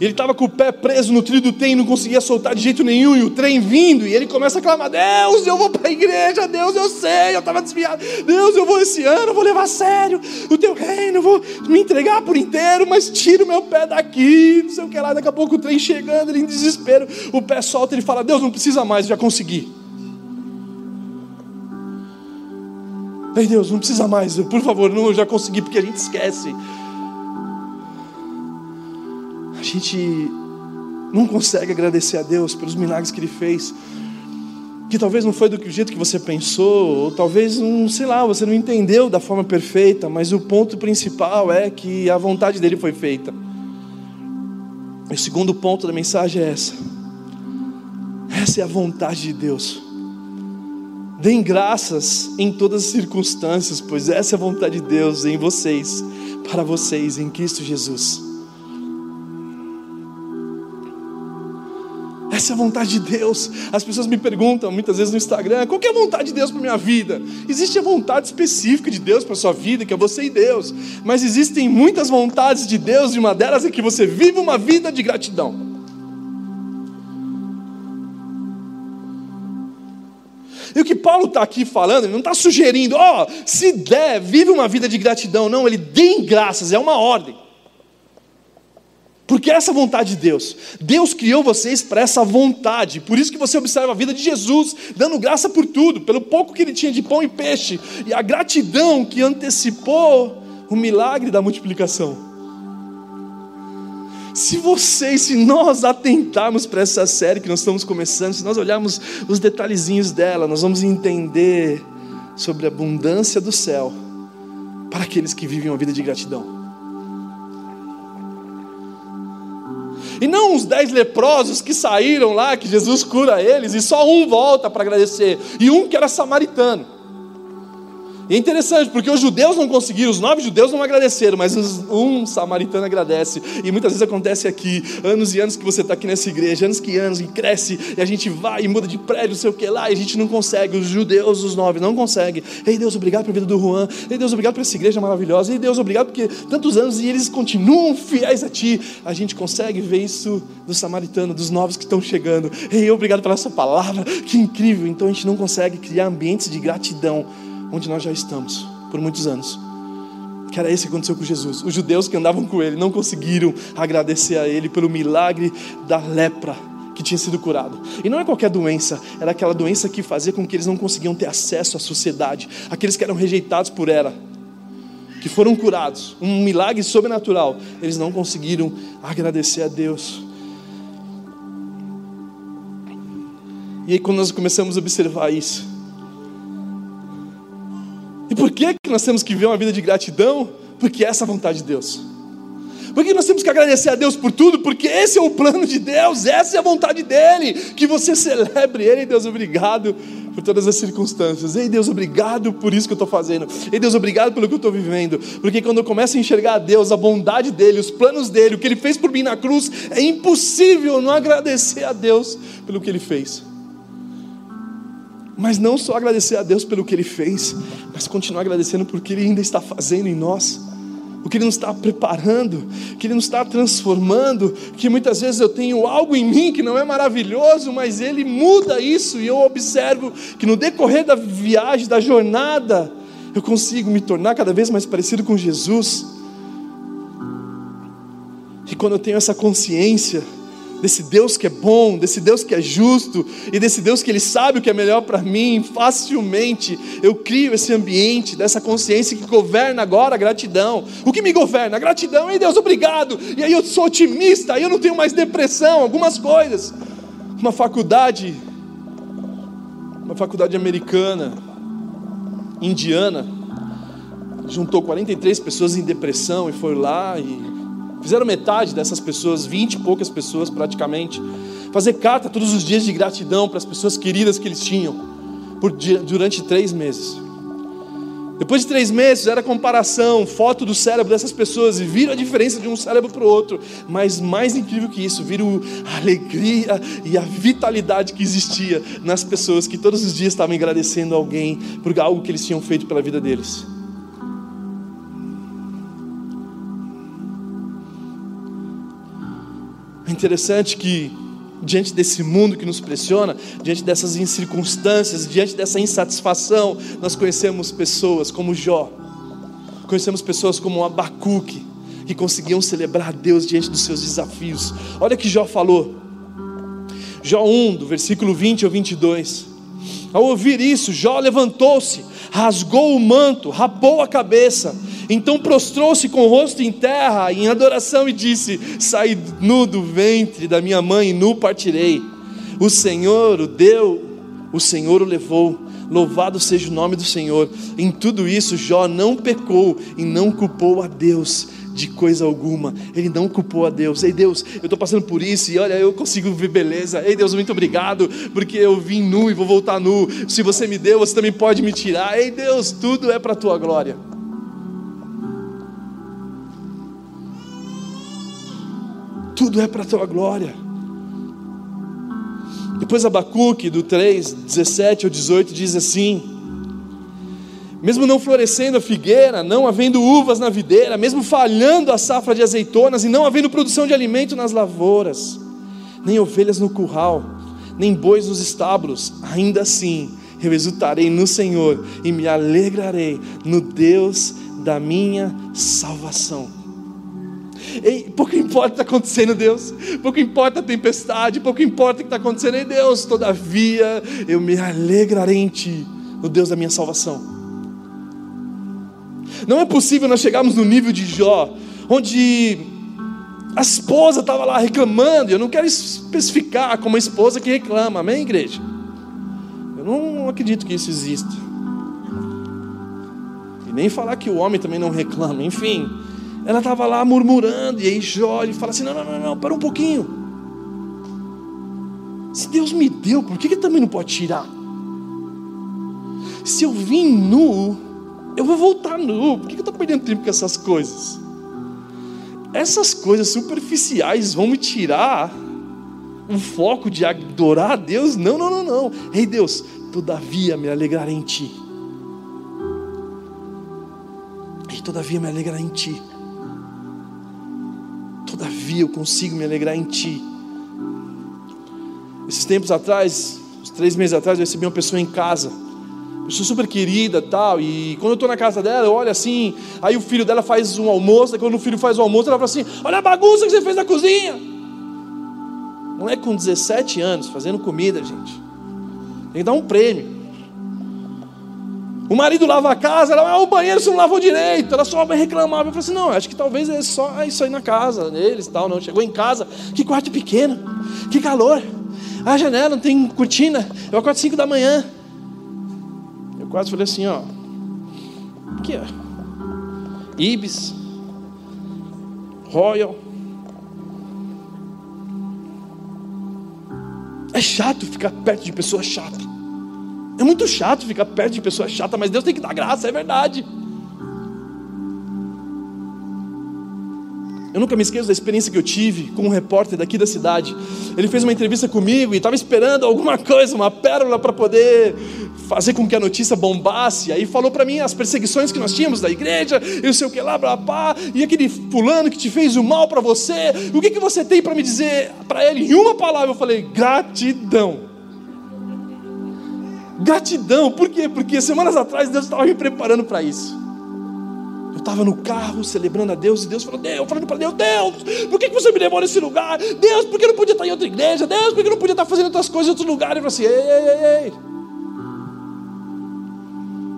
Ele estava com o pé preso no trilho do trem, não conseguia soltar de jeito nenhum, e o trem vindo, e ele começa a clamar: Deus, eu vou para a igreja, Deus, eu sei, eu estava desviado, Deus, eu vou esse ano, eu vou levar a sério o teu reino, eu vou me entregar por inteiro, mas tira o meu pé daqui, não sei o que lá. Daqui a pouco o trem chegando, ele em desespero, o pé solta, ele fala: Deus, não precisa mais, já consegui. Ei Deus, não precisa mais, por favor, não, eu já consegui, porque a gente esquece. Gente não consegue agradecer a Deus pelos milagres que Ele fez. Que talvez não foi do jeito que você pensou, ou talvez, não, sei lá, você não entendeu da forma perfeita, mas o ponto principal é que a vontade dele foi feita. O segundo ponto da mensagem é essa. Essa é a vontade de Deus. Deem graças em todas as circunstâncias, pois essa é a vontade de Deus em vocês, para vocês, em Cristo Jesus. Essa é a vontade de Deus. As pessoas me perguntam muitas vezes no Instagram: qual é a vontade de Deus para minha vida? Existe a vontade específica de Deus para sua vida, que é você e Deus. Mas existem muitas vontades de Deus, e uma delas é que você viva uma vida de gratidão. E o que Paulo está aqui falando, ele não está sugerindo, ó, oh, se der, vive uma vida de gratidão. Não, ele dê graças, é uma ordem. Porque essa vontade de Deus, Deus criou vocês para essa vontade, por isso que você observa a vida de Jesus, dando graça por tudo, pelo pouco que ele tinha de pão e peixe, e a gratidão que antecipou o milagre da multiplicação. Se vocês, se nós atentarmos para essa série que nós estamos começando, se nós olharmos os detalhezinhos dela, nós vamos entender sobre a abundância do céu para aqueles que vivem uma vida de gratidão. E não os dez leprosos que saíram lá, que Jesus cura eles, e só um volta para agradecer, e um que era samaritano. E é interessante, porque os judeus não conseguiram, os nove judeus não agradeceram, mas um samaritano agradece. E muitas vezes acontece aqui, anos e anos que você está aqui nessa igreja, anos que anos, e cresce, e a gente vai e muda de prédio, não sei o que lá, e a gente não consegue. Os judeus, os nove, não conseguem. Ei Deus, obrigado pela vida do Juan. Ei Deus, obrigado por essa igreja maravilhosa. Ei Deus, obrigado porque tantos anos e eles continuam fiéis a Ti. A gente consegue ver isso do samaritano, dos novos que estão chegando. Ei, obrigado pela essa palavra, que incrível. Então a gente não consegue criar ambientes de gratidão onde nós já estamos por muitos anos. Que era isso que aconteceu com Jesus. Os judeus que andavam com ele não conseguiram agradecer a ele pelo milagre da lepra que tinha sido curado. E não é qualquer doença, era aquela doença que fazia com que eles não conseguiam ter acesso à sociedade, aqueles que eram rejeitados por ela, que foram curados, um milagre sobrenatural, eles não conseguiram agradecer a Deus. E aí, quando nós começamos a observar isso, por que, que nós temos que viver uma vida de gratidão? Porque essa é a vontade de Deus. Porque nós temos que agradecer a Deus por tudo, porque esse é o plano de Deus, essa é a vontade dEle, que você celebre Ele, Deus, obrigado por todas as circunstâncias. Ei, Deus, obrigado por isso que eu estou fazendo. Ei, Deus, obrigado pelo que eu estou vivendo. Porque quando eu começo a enxergar a Deus, a bondade dEle, os planos dEle, o que Ele fez por mim na cruz, é impossível não agradecer a Deus pelo que Ele fez. Mas não só agradecer a Deus pelo que Ele fez, mas continuar agradecendo por que Ele ainda está fazendo em nós, o que Ele nos está preparando, que Ele nos está transformando, que muitas vezes eu tenho algo em mim que não é maravilhoso, mas Ele muda isso e eu observo que no decorrer da viagem, da jornada, eu consigo me tornar cada vez mais parecido com Jesus. E quando eu tenho essa consciência, desse Deus que é bom, desse Deus que é justo e desse Deus que Ele sabe o que é melhor para mim, facilmente eu crio esse ambiente dessa consciência que governa agora a gratidão. O que me governa? A gratidão, ei Deus, obrigado. E aí eu sou otimista, aí eu não tenho mais depressão, algumas coisas. Uma faculdade, uma faculdade americana, indiana, juntou 43 pessoas em depressão e foi lá e Fizeram metade dessas pessoas, vinte e poucas pessoas praticamente, fazer carta todos os dias de gratidão para as pessoas queridas que eles tinham, por, durante três meses. Depois de três meses, era comparação, foto do cérebro dessas pessoas, e viram a diferença de um cérebro para o outro. Mas mais incrível que isso, viram a alegria e a vitalidade que existia nas pessoas que todos os dias estavam agradecendo alguém por algo que eles tinham feito pela vida deles. Interessante que diante desse mundo que nos pressiona, diante dessas circunstâncias, diante dessa insatisfação, nós conhecemos pessoas como Jó, conhecemos pessoas como Abacuque, que conseguiam celebrar Deus diante dos seus desafios. Olha que Jó falou, Jó 1, do versículo 20 ao 22. Ao ouvir isso, Jó levantou-se, rasgou o manto, rapou a cabeça, então prostrou-se com o rosto em terra, em adoração, e disse: Saí nu do ventre da minha mãe, e nu partirei. O Senhor o deu, o Senhor o levou. Louvado seja o nome do Senhor. Em tudo isso, Jó não pecou e não culpou a Deus de coisa alguma. Ele não culpou a Deus. Ei Deus, eu estou passando por isso e olha, eu consigo ver beleza. Ei Deus, muito obrigado, porque eu vim nu e vou voltar nu. Se você me deu, você também pode me tirar. Ei Deus, tudo é para a tua glória. Tudo é para a tua glória. Depois Abacuque, do 3, 17 ao 18, diz assim: Mesmo não florescendo a figueira, não havendo uvas na videira, mesmo falhando a safra de azeitonas e não havendo produção de alimento nas lavouras, nem ovelhas no curral, nem bois nos estábulos, ainda assim eu exultarei no Senhor e me alegrarei no Deus da minha salvação. Ei, pouco importa o que está acontecendo, Deus. Pouco importa a tempestade, pouco importa o que está acontecendo em Deus. Todavia, eu me alegrarei em Ti, no Deus da minha salvação. Não é possível nós chegarmos no nível de Jó, onde a esposa estava lá reclamando. Eu não quero especificar como a esposa que reclama, amém, igreja? Eu não acredito que isso exista. E nem falar que o homem também não reclama, enfim. Ela estava lá murmurando, e aí Jó ele fala assim: não, não, não, não, para um pouquinho. Se Deus me deu, por que, que também não pode tirar? Se eu vim nu, eu vou voltar nu. Por que, que eu estou perdendo tempo com essas coisas? Essas coisas superficiais vão me tirar o foco de adorar a Deus? Não, não, não, não. Ei Deus, todavia me alegrarei em Ti. E todavia me alegrarei em Ti todavia eu consigo me alegrar em Ti. Esses tempos atrás, uns três meses atrás, eu recebi uma pessoa em casa, pessoa super querida tal, e quando eu estou na casa dela, eu olho assim, aí o filho dela faz um almoço, aí quando o filho faz o almoço, ela fala assim: Olha a bagunça que você fez na cozinha. É com 17 anos, fazendo comida, gente. Tem que dar um prêmio. O marido lava a casa, ela, ah, o banheiro você não lavou direito. Ela só reclamava. Eu falei assim: não, acho que talvez é só isso aí na casa deles tal. Não, chegou em casa, que quarto pequeno, que calor. A janela não tem cortina. Eu acordo 5 da manhã. Eu quase falei assim: ó, aqui ó, Ibis, Royal. É chato ficar perto de pessoas chatas. É muito chato ficar perto de pessoa chata, mas Deus tem que dar graça, é verdade. Eu nunca me esqueço da experiência que eu tive com um repórter daqui da cidade. Ele fez uma entrevista comigo e estava esperando alguma coisa, uma pérola para poder fazer com que a notícia bombasse. Aí falou para mim as perseguições que nós tínhamos da igreja, e o seu que lá, blá, blá, e aquele fulano que te fez o mal para você. O que, que você tem para me dizer para ele? Em uma palavra eu falei: gratidão. Gratidão, por quê? Porque semanas atrás Deus estava me preparando para isso. Eu estava no carro celebrando a Deus e Deus falou: Deus, falando para Deus, Deus, por que você me levou nesse lugar? Deus, por que não podia estar em outra igreja? Deus, por que não podia estar fazendo outras coisas em outro lugar? E eu falei assim: ei, ei, ei, ei.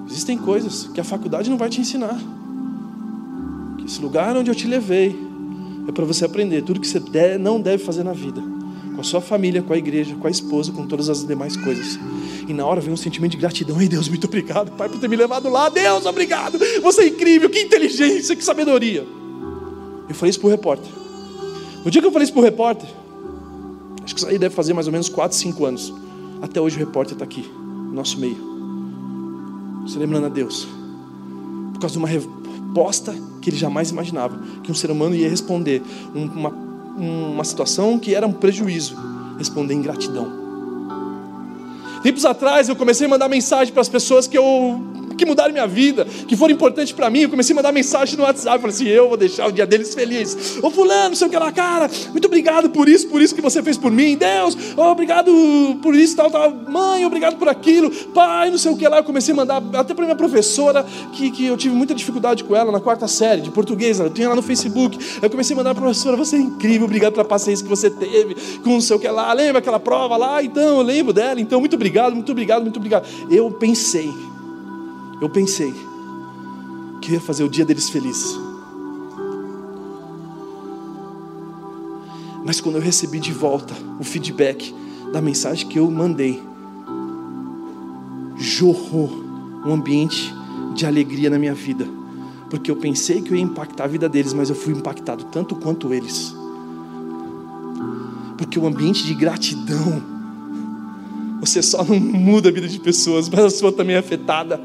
Existem coisas que a faculdade não vai te ensinar. Que esse lugar onde eu te levei é para você aprender tudo que você não deve fazer na vida com a sua família, com a igreja, com a esposa, com todas as demais coisas. E na hora vem um sentimento de gratidão. Ei Deus, muito obrigado, Pai, por ter me levado lá. Deus, obrigado. Você é incrível, que inteligência, que sabedoria. Eu falei isso para o repórter. No dia que eu falei isso para o repórter, acho que isso aí deve fazer mais ou menos 4, 5 anos. Até hoje o repórter está aqui, no nosso meio. Se lembrando a Deus. Por causa de uma resposta que ele jamais imaginava. Que um ser humano ia responder uma, uma situação que era um prejuízo. Responder em gratidão. Tempos atrás eu comecei a mandar mensagem para as pessoas que eu que mudaram minha vida, que foram importantes para mim. Eu comecei a mandar mensagem no WhatsApp, falei assim: eu vou deixar o dia deles feliz. Ô fulano, sei o que lá, cara, muito obrigado por isso, por isso que você fez por mim. Deus, obrigado por isso, tal, tal. Mãe, obrigado por aquilo. Pai, não sei o que lá. Eu comecei a mandar até para minha professora, que, que eu tive muita dificuldade com ela na quarta série de português. Eu tinha lá no Facebook. Eu comecei a mandar para a professora: você é incrível, obrigado pela paciência que você teve com o que lá. Lembra aquela prova lá? Então, eu lembro dela. Então, muito obrigado, muito obrigado, muito obrigado. Eu pensei, eu pensei que ia fazer o dia deles feliz. Mas quando eu recebi de volta o feedback da mensagem que eu mandei, jorrou um ambiente de alegria na minha vida, porque eu pensei que eu ia impactar a vida deles, mas eu fui impactado tanto quanto eles. Porque o ambiente de gratidão, você só não muda a vida de pessoas, mas a sua também é afetada.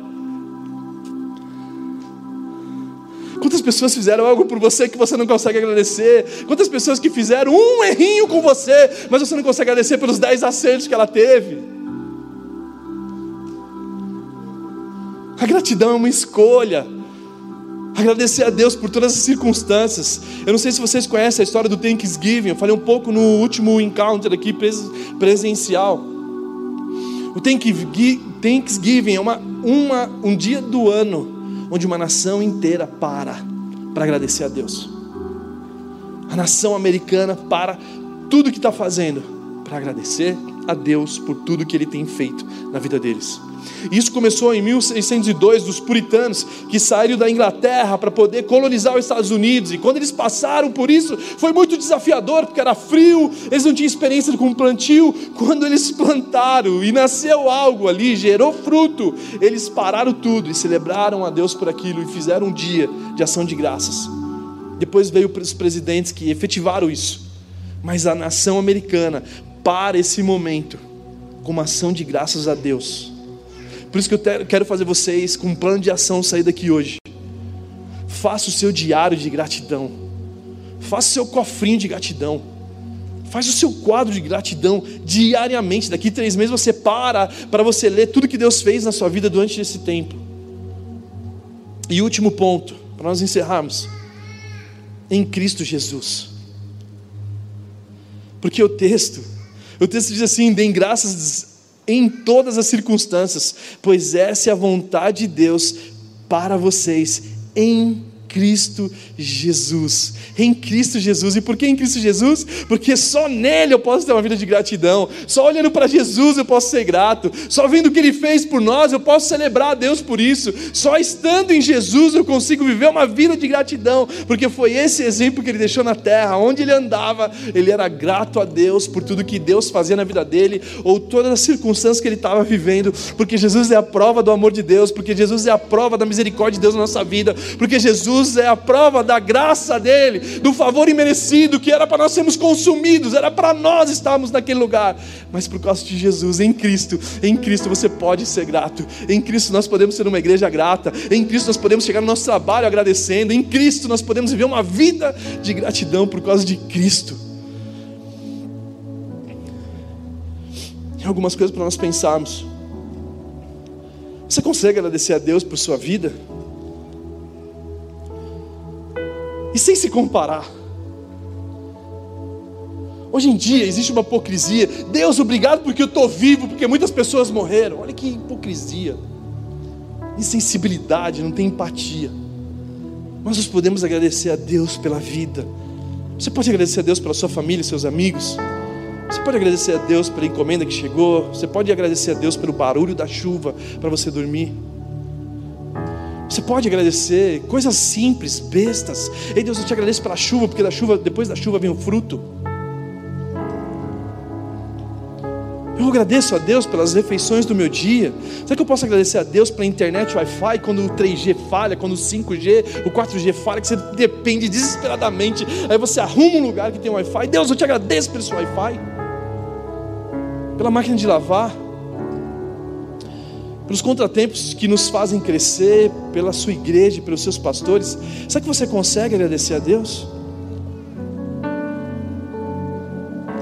Quantas pessoas fizeram algo por você que você não consegue agradecer? Quantas pessoas que fizeram um errinho com você, mas você não consegue agradecer pelos dez acertos que ela teve? A gratidão é uma escolha. Agradecer a Deus por todas as circunstâncias. Eu não sei se vocês conhecem a história do Thanksgiving. Eu falei um pouco no último encounter aqui presencial. O Thanksgiving é uma, uma, um dia do ano onde uma nação inteira para para agradecer a Deus. A nação americana para tudo que está fazendo para agradecer a Deus por tudo que Ele tem feito na vida deles. Isso começou em 1602 dos puritanos que saíram da Inglaterra para poder colonizar os Estados Unidos. E quando eles passaram por isso, foi muito desafiador, porque era frio, eles não tinham experiência com plantio. Quando eles plantaram e nasceu algo ali, gerou fruto, eles pararam tudo e celebraram a Deus por aquilo e fizeram um dia de ação de graças. Depois veio os presidentes que efetivaram isso. Mas a nação americana, para esse momento, com uma ação de graças a Deus, por isso que eu quero fazer vocês com um plano de ação sair daqui hoje. Faça o seu diário de gratidão. Faça o seu cofrinho de gratidão. Faz o seu quadro de gratidão diariamente. Daqui três meses você para para você ler tudo que Deus fez na sua vida durante esse tempo. E último ponto, para nós encerrarmos. Em Cristo Jesus. Porque o texto, o texto diz assim: deem graças em todas as circunstâncias, pois essa é a vontade de Deus para vocês em Cristo Jesus. Em Cristo Jesus. E por que em Cristo Jesus? Porque só nele eu posso ter uma vida de gratidão. Só olhando para Jesus eu posso ser grato. Só vendo o que ele fez por nós eu posso celebrar a Deus por isso. Só estando em Jesus eu consigo viver uma vida de gratidão. Porque foi esse exemplo que ele deixou na terra. Onde ele andava, ele era grato a Deus por tudo que Deus fazia na vida dele. Ou todas as circunstâncias que ele estava vivendo. Porque Jesus é a prova do amor de Deus. Porque Jesus é a prova da misericórdia de Deus na nossa vida. Porque Jesus Jesus é a prova da graça dele, do favor imerecido, que era para nós sermos consumidos, era para nós estarmos naquele lugar. Mas por causa de Jesus, em Cristo, em Cristo você pode ser grato. Em Cristo nós podemos ser uma igreja grata. Em Cristo nós podemos chegar no nosso trabalho agradecendo. Em Cristo nós podemos viver uma vida de gratidão por causa de Cristo. Tem algumas coisas para nós pensarmos. Você consegue agradecer a Deus por sua vida? E sem se comparar. Hoje em dia existe uma hipocrisia. Deus, obrigado porque eu estou vivo, porque muitas pessoas morreram. Olha que hipocrisia. Insensibilidade, não tem empatia. Mas nós podemos agradecer a Deus pela vida. Você pode agradecer a Deus pela sua família, seus amigos. Você pode agradecer a Deus pela encomenda que chegou. Você pode agradecer a Deus pelo barulho da chuva para você dormir. Você pode agradecer coisas simples, bestas. Ei Deus, eu te agradeço pela chuva, porque da chuva, depois da chuva vem o fruto. Eu agradeço a Deus pelas refeições do meu dia. Será que eu posso agradecer a Deus pela internet Wi-Fi quando o 3G falha, quando o 5G, o 4G falha, que você depende desesperadamente. Aí você arruma um lugar que tem Wi-Fi. Deus, eu te agradeço pelo seu Wi-Fi. Pela máquina de lavar pelos contratempos que nos fazem crescer, pela sua igreja, pelos seus pastores. Será que você consegue agradecer a Deus?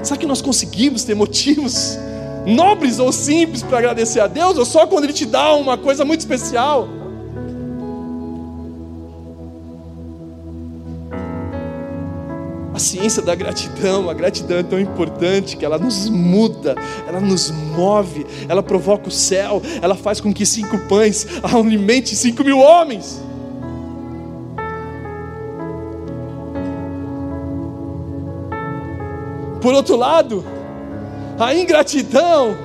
Será que nós conseguimos ter motivos nobres ou simples para agradecer a Deus, ou só quando Ele te dá uma coisa muito especial? A ciência da gratidão, a gratidão é tão importante que ela nos muda, ela nos move, ela provoca o céu, ela faz com que cinco pães alimente cinco mil homens. Por outro lado, a ingratidão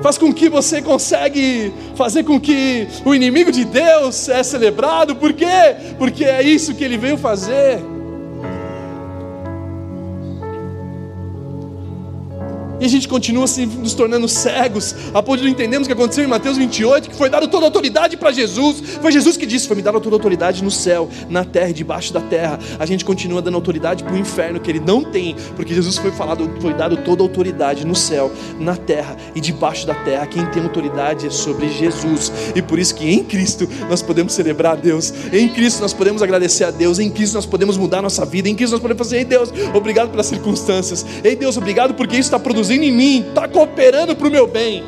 faz com que você consegue fazer com que o inimigo de Deus é celebrado. Por quê? Porque é isso que ele veio fazer. E a gente continua assim, nos tornando cegos, a ponto de não entendermos o que aconteceu em Mateus 28, que foi dado toda a autoridade para Jesus. Foi Jesus que disse: Foi me dado toda a autoridade no céu, na terra e debaixo da terra. A gente continua dando autoridade para o inferno, que ele não tem, porque Jesus foi falado, foi dado toda a autoridade no céu, na terra e debaixo da terra. Quem tem autoridade é sobre Jesus. E por isso que em Cristo nós podemos celebrar a Deus, em Cristo nós podemos agradecer a Deus, em Cristo nós podemos mudar nossa vida, em Cristo nós podemos fazer, ei Deus, obrigado pelas circunstâncias, ei Deus, obrigado porque isso está produzindo produzindo em mim, está cooperando para o meu bem.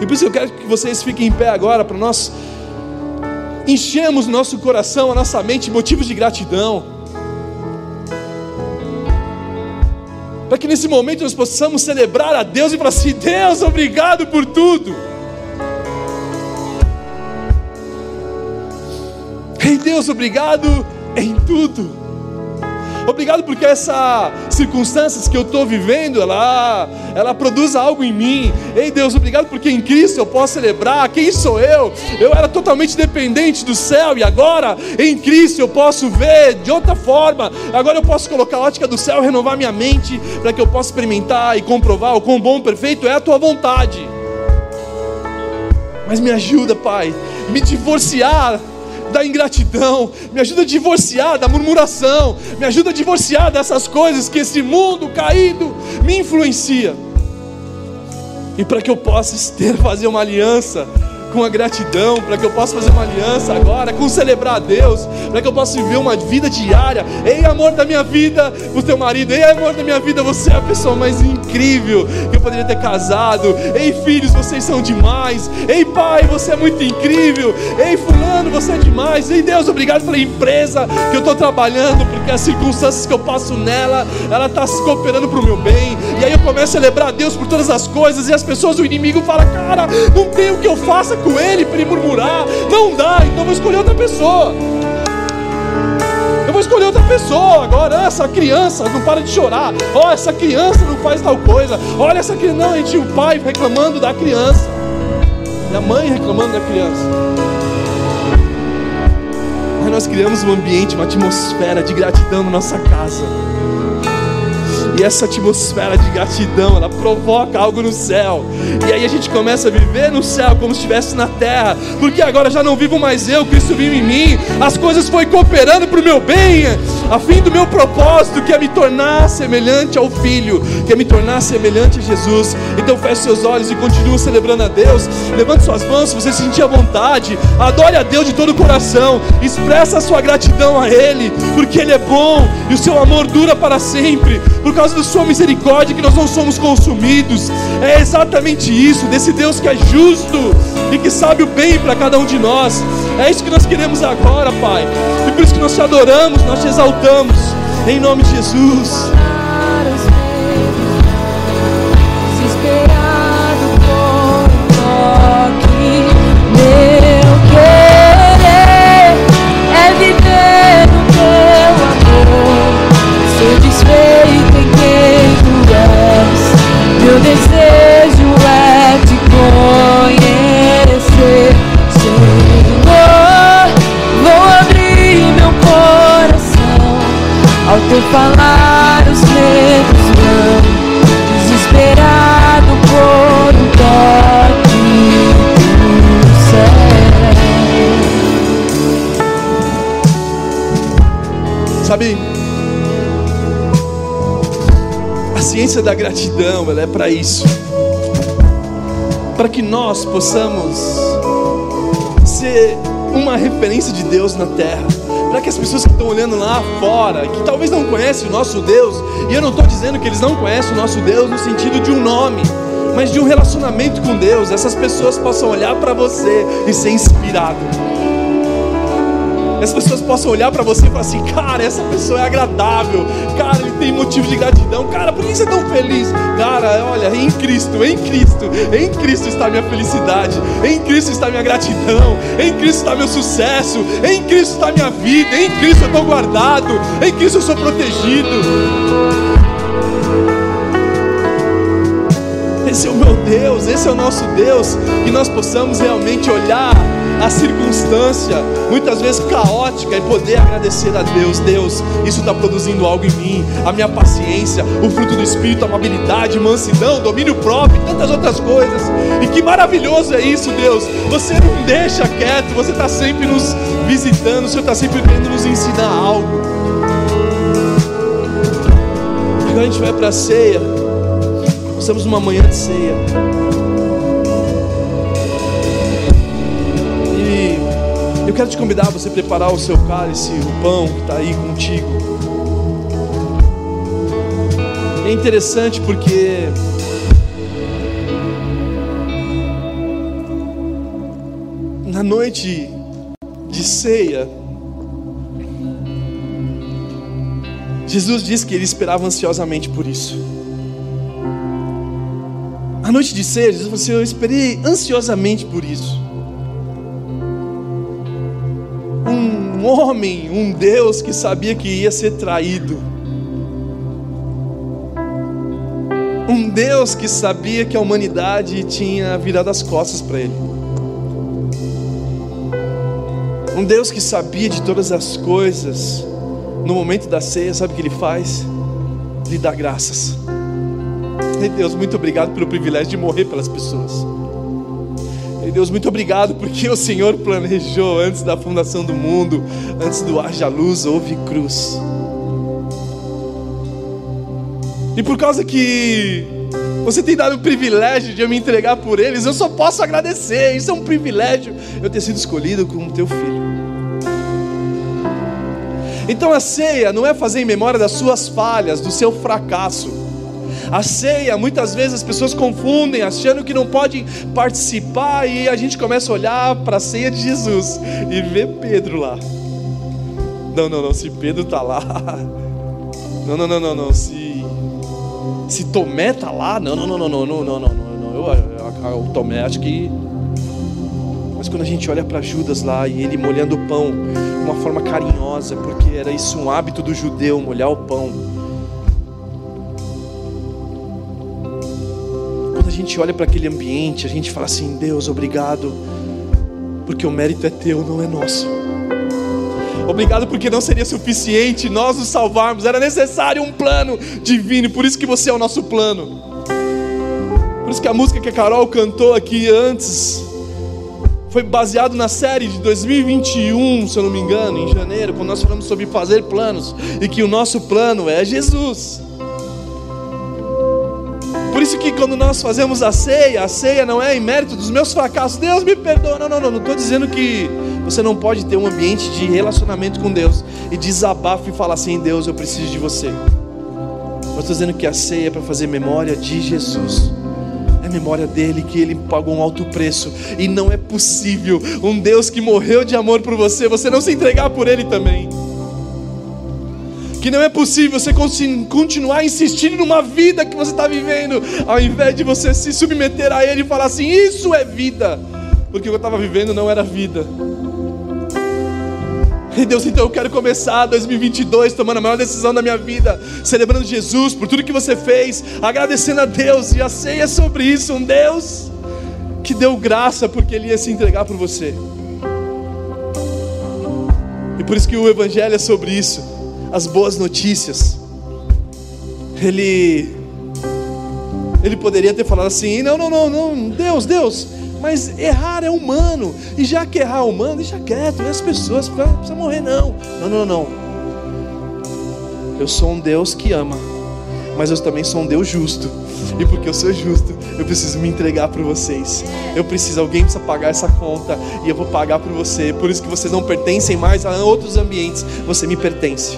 E por isso eu quero que vocês fiquem em pé agora, para nós enchermos nosso coração, a nossa mente, motivos de gratidão. Para que nesse momento nós possamos celebrar a Deus e falar assim: Deus, obrigado por tudo. Ei Deus, obrigado em tudo. Obrigado porque essas circunstâncias que eu estou vivendo, ela, ela produz algo em mim. Ei Deus, obrigado porque em Cristo eu posso celebrar. Quem sou eu? Eu era totalmente dependente do céu e agora em Cristo eu posso ver de outra forma. Agora eu posso colocar a ótica do céu, renovar minha mente para que eu possa experimentar e comprovar o quão bom, perfeito é a tua vontade. Mas me ajuda, Pai, me divorciar da ingratidão, me ajuda a divorciar da murmuração, me ajuda a divorciar dessas coisas que esse mundo caído me influencia. E para que eu possa ter, fazer uma aliança com a gratidão, para que eu possa fazer uma aliança agora, com celebrar a Deus, para que eu possa viver uma vida diária. Ei, amor da minha vida, o teu marido, ei, amor da minha vida, você é a pessoa mais incrível que eu poderia ter casado. Ei, filhos, vocês são demais. Ei, pai, você é muito incrível. Ei, fulano, você é demais. Ei, Deus, obrigado pela empresa que eu estou trabalhando, porque as circunstâncias que eu passo nela, ela está se cooperando para o meu bem. E aí eu começo a celebrar a Deus por todas as coisas, e as pessoas, o inimigo fala, cara, não tem o que eu faça com ele para ele murmurar. Não dá, então vou escolher outra pessoa. Eu vou escolher outra pessoa agora. Essa criança não para de chorar. Ó, oh, essa criança não faz tal coisa. Olha essa criança. Não, a gente, o pai reclamando da criança. E a mãe reclamando da criança. Aí nós criamos um ambiente, uma atmosfera de gratidão na nossa casa. E essa atmosfera de gratidão, ela provoca algo no céu. E aí a gente começa a viver no céu como se estivesse na terra. Porque agora já não vivo mais eu, Cristo vive em mim. As coisas foram cooperando para o meu bem, a fim do meu propósito, que é me tornar semelhante ao Filho, que é me tornar semelhante a Jesus. Então feche seus olhos e continue celebrando a Deus. Levante suas mãos se você sentir a vontade. Adore a Deus de todo o coração. Expressa a sua gratidão a Ele, porque Ele é bom e o seu amor dura para sempre. Por causa da sua misericórdia que nós não somos consumidos. É exatamente isso, desse Deus que é justo e que sabe o bem para cada um de nós. É isso que nós queremos agora, Pai. E por isso que nós te adoramos, nós te exaltamos. Em nome de Jesus. Meu teu falar, os medos vão desesperado por um toque do céu. Sabe? ciência da gratidão, ela é para isso. Para que nós possamos ser uma referência de Deus na terra. Que as pessoas que estão olhando lá fora, que talvez não conhecem o nosso Deus, e eu não estou dizendo que eles não conhecem o nosso Deus no sentido de um nome, mas de um relacionamento com Deus, essas pessoas possam olhar para você e ser inspirado. as pessoas possam olhar para você e falar assim: cara, essa pessoa é agradável, cara, tem motivo de gratidão, cara, por que você é tão feliz? Cara, olha, em Cristo, em Cristo, em Cristo está minha felicidade, em Cristo está minha gratidão, em Cristo está meu sucesso, em Cristo está minha vida, em Cristo eu estou guardado, em Cristo eu sou protegido. Esse é o meu Deus, esse é o nosso Deus, que nós possamos realmente olhar a circunstância, muitas vezes caótica, e poder agradecer a Deus. Deus, isso está produzindo algo em mim, a minha paciência, o fruto do Espírito, amabilidade, mansidão, domínio próprio, e tantas outras coisas. E que maravilhoso é isso, Deus. Você não deixa quieto, você está sempre nos visitando, o Senhor está sempre querendo nos ensinar algo. Agora a gente vai para a ceia. Nós estamos numa manhã de ceia. Eu quero te convidar a você preparar o seu cálice, o pão que está aí contigo. É interessante porque na noite de ceia, Jesus disse que ele esperava ansiosamente por isso. A noite de ceia, Jesus falou assim: Eu esperei ansiosamente por isso. Um homem, um Deus que sabia que ia ser traído. Um Deus que sabia que a humanidade tinha virado as costas para ele. Um Deus que sabia de todas as coisas. No momento da ceia, sabe o que ele faz? Ele dá graças. E Deus, muito obrigado pelo privilégio de morrer pelas pessoas. Deus, muito obrigado porque o Senhor planejou antes da fundação do mundo, antes do haja luz, houve cruz. E por causa que você tem dado o privilégio de eu me entregar por eles, eu só posso agradecer. Isso é um privilégio eu ter sido escolhido como teu filho. Então a ceia não é fazer em memória das suas falhas, do seu fracasso. A ceia, muitas vezes as pessoas confundem, achando que não podem participar, e a gente começa a olhar para a ceia de Jesus e vê Pedro lá. Não, não, não, se Pedro está lá. Não, não, não, não, não, se se Tomé está lá, não, não, não, não, não, não, não, não, não. Eu, eu, o Tomé acho que mas quando a gente olha para Judas lá e ele molhando o pão de uma forma carinhosa, porque era isso um hábito do judeu, molhar o pão. Gente olha para aquele ambiente, a gente fala assim: Deus, obrigado, porque o mérito é teu, não é nosso. Obrigado porque não seria suficiente nós nos salvarmos, era necessário um plano divino, por isso que você é o nosso plano. Por isso que a música que a Carol cantou aqui antes foi baseado na série de 2021, se eu não me engano, em janeiro, quando nós falamos sobre fazer planos e que o nosso plano é Jesus isso que quando nós fazemos a ceia, a ceia não é em mérito dos meus fracassos. Deus me perdoa. Não, não, não. Não estou dizendo que você não pode ter um ambiente de relacionamento com Deus e desabafo e falar assim: Deus, eu preciso de você. Mas estou dizendo que a ceia é para fazer memória de Jesus. É memória dele que ele pagou um alto preço. E não é possível um Deus que morreu de amor por você, você não se entregar por ele também que não é possível você continuar insistindo numa vida que você está vivendo, ao invés de você se submeter a Ele e falar assim: Isso é vida, porque o que eu estava vivendo não era vida. E Deus, então eu quero começar 2022 tomando a maior decisão da minha vida, celebrando Jesus por tudo que você fez, agradecendo a Deus, e a ceia é sobre isso, um Deus que deu graça porque Ele ia se entregar por você. E por isso que o Evangelho é sobre isso as boas notícias. Ele ele poderia ter falado assim: "Não, não, não, não, Deus, Deus, mas errar é humano. E já que errar é humano, deixa quieto, e as pessoas não precisa morrer não. Não, não, não. Eu sou um Deus que ama, mas eu também sou um Deus justo. E porque eu sou justo, eu preciso me entregar para vocês. Eu preciso, alguém precisa pagar essa conta e eu vou pagar por você. Por isso que vocês não pertencem mais a outros ambientes, você me pertence.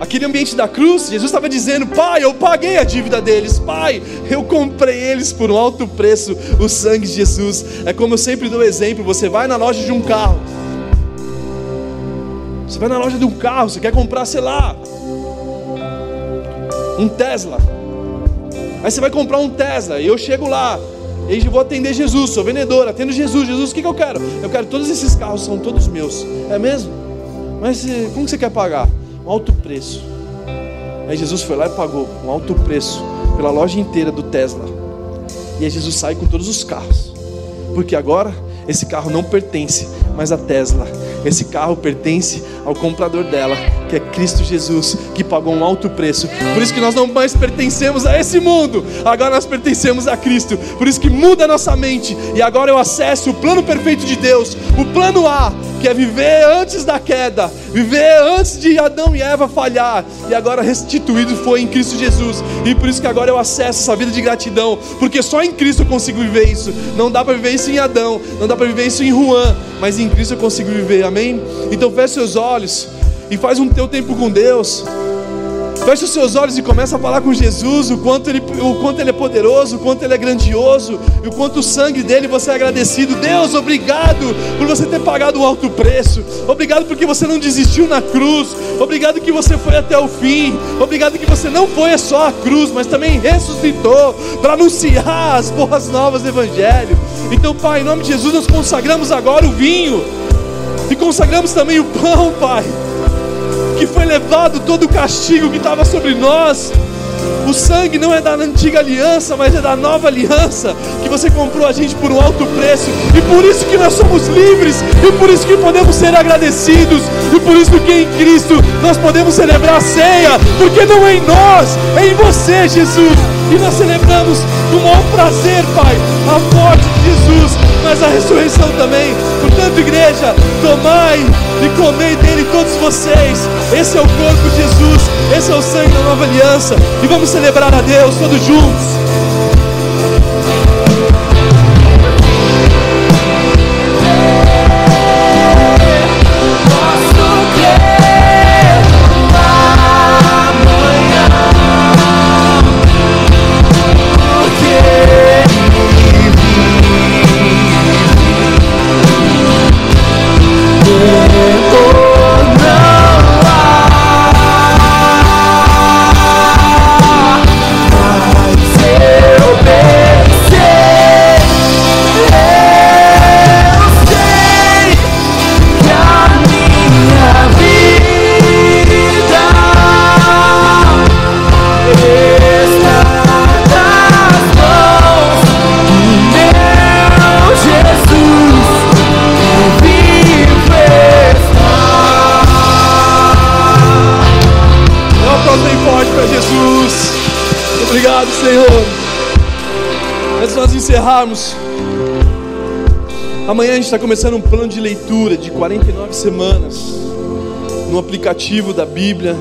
Aquele ambiente da cruz, Jesus estava dizendo: Pai, eu paguei a dívida deles, Pai, eu comprei eles por um alto preço, o sangue de Jesus. É como eu sempre dou exemplo: você vai na loja de um carro, Você vai na loja de um carro, você quer comprar, sei lá, um Tesla. Aí você vai comprar um Tesla e eu chego lá, e vou atender Jesus, sou vendedor, atendo Jesus. Jesus, o que, que eu quero? Eu quero todos esses carros, são todos meus. É mesmo? Mas eh, como que você quer pagar? Um alto preço. Aí Jesus foi lá e pagou um alto preço pela loja inteira do Tesla. E aí Jesus sai com todos os carros. Porque agora esse carro não pertence mais à Tesla. Esse carro pertence ao comprador dela, que é Cristo Jesus, que pagou um alto preço. Por isso que nós não mais pertencemos a esse mundo, agora nós pertencemos a Cristo. Por isso que muda a nossa mente, e agora eu acesso o plano perfeito de Deus, o plano A, que é viver antes da queda, viver antes de Adão e Eva falhar, e agora restituído foi em Cristo Jesus. E por isso que agora eu acesso essa vida de gratidão, porque só em Cristo eu consigo viver isso. Não dá para viver isso em Adão, não dá para viver isso em Juan, mas em Cristo eu consigo viver. Amém? Então feche seus olhos e faz um teu tempo com Deus. Feche os seus olhos e começa a falar com Jesus o quanto, ele, o quanto Ele é poderoso, o quanto Ele é grandioso, e o quanto o sangue dele você é agradecido. Deus, obrigado por você ter pagado um alto preço. Obrigado porque você não desistiu na cruz. Obrigado que você foi até o fim. Obrigado que você não foi só a cruz, mas também ressuscitou para anunciar as boas novas do Evangelho. Então, Pai, em nome de Jesus, nós consagramos agora o vinho e consagramos também o pão, Pai que foi levado todo o castigo que estava sobre nós. O sangue não é da antiga aliança, mas é da nova aliança, que você comprou a gente por um alto preço, e por isso que nós somos livres, e por isso que podemos ser agradecidos, e por isso que em Cristo nós podemos celebrar a ceia, porque não é em nós, é em você, Jesus. E nós celebramos com o maior prazer, Pai, a morte de Jesus, mas a ressurreição também. Portanto, igreja, tomai e comei dele todos vocês. Esse é o corpo de Jesus, esse é o sangue da nova aliança. E vamos celebrar a Deus todos juntos. Encerrarmos, amanhã a gente está começando um plano de leitura de 49 semanas no aplicativo da Bíblia.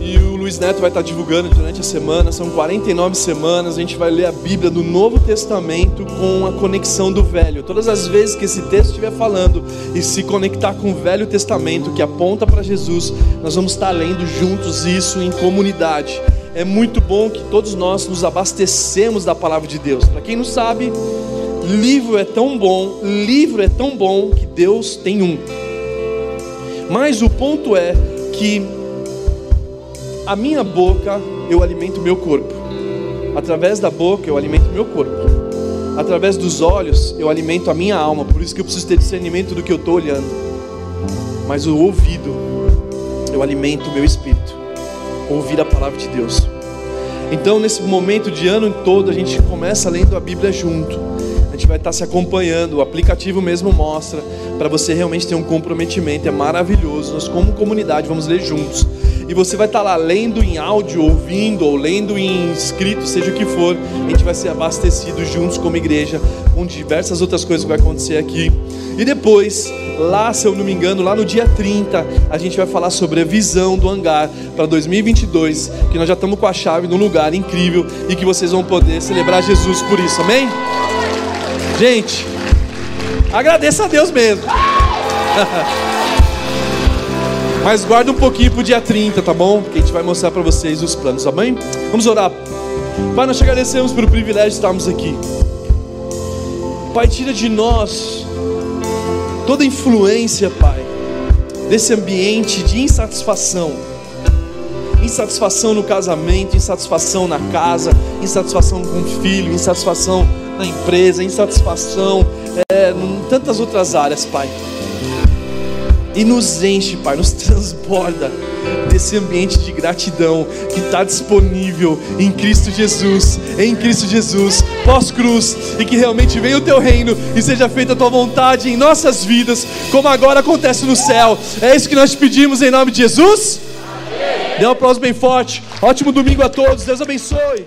E o Luiz Neto vai estar divulgando durante a semana. São 49 semanas. A gente vai ler a Bíblia do Novo Testamento com a conexão do Velho. Todas as vezes que esse texto estiver falando e se conectar com o Velho Testamento que aponta para Jesus, nós vamos estar lendo juntos isso em comunidade é muito bom que todos nós nos abastecemos da palavra de Deus. Para quem não sabe, livro é tão bom, livro é tão bom que Deus tem um. Mas o ponto é que a minha boca eu alimento meu corpo. Através da boca eu alimento meu corpo. Através dos olhos eu alimento a minha alma. Por isso que eu preciso ter discernimento do que eu estou olhando. Mas o ouvido eu alimento o meu espírito ouvir a palavra de Deus. Então, nesse momento de ano todo, a gente começa lendo a Bíblia junto. A gente vai estar se acompanhando, o aplicativo mesmo mostra, para você realmente ter um comprometimento. É maravilhoso. Nós, como comunidade, vamos ler juntos. E você vai estar lá lendo em áudio, ouvindo, ou lendo em escrito, seja o que for. A gente vai ser abastecido juntos como igreja, com diversas outras coisas que vai acontecer aqui. E depois, lá, se eu não me engano, lá no dia 30, a gente vai falar sobre a visão do hangar para 2022, que nós já estamos com a chave num lugar incrível e que vocês vão poder celebrar Jesus por isso, amém? Gente, agradeça a Deus mesmo. Mas guarda um pouquinho para o dia 30, tá bom? Que a gente vai mostrar para vocês os planos, tá bem? Vamos orar. Pai, nós te agradecemos pelo privilégio de estarmos aqui. Pai, tira de nós toda influência, Pai, desse ambiente de insatisfação. Insatisfação no casamento, insatisfação na casa, insatisfação com o filho, insatisfação na empresa, insatisfação é, em tantas outras áreas, Pai. E nos enche, Pai, nos transborda desse ambiente de gratidão que está disponível em Cristo Jesus, em Cristo Jesus, pós-cruz, e que realmente venha o teu reino e seja feita a tua vontade em nossas vidas, como agora acontece no céu. É isso que nós pedimos em nome de Jesus. Dê um aplauso bem forte. Ótimo domingo a todos. Deus abençoe.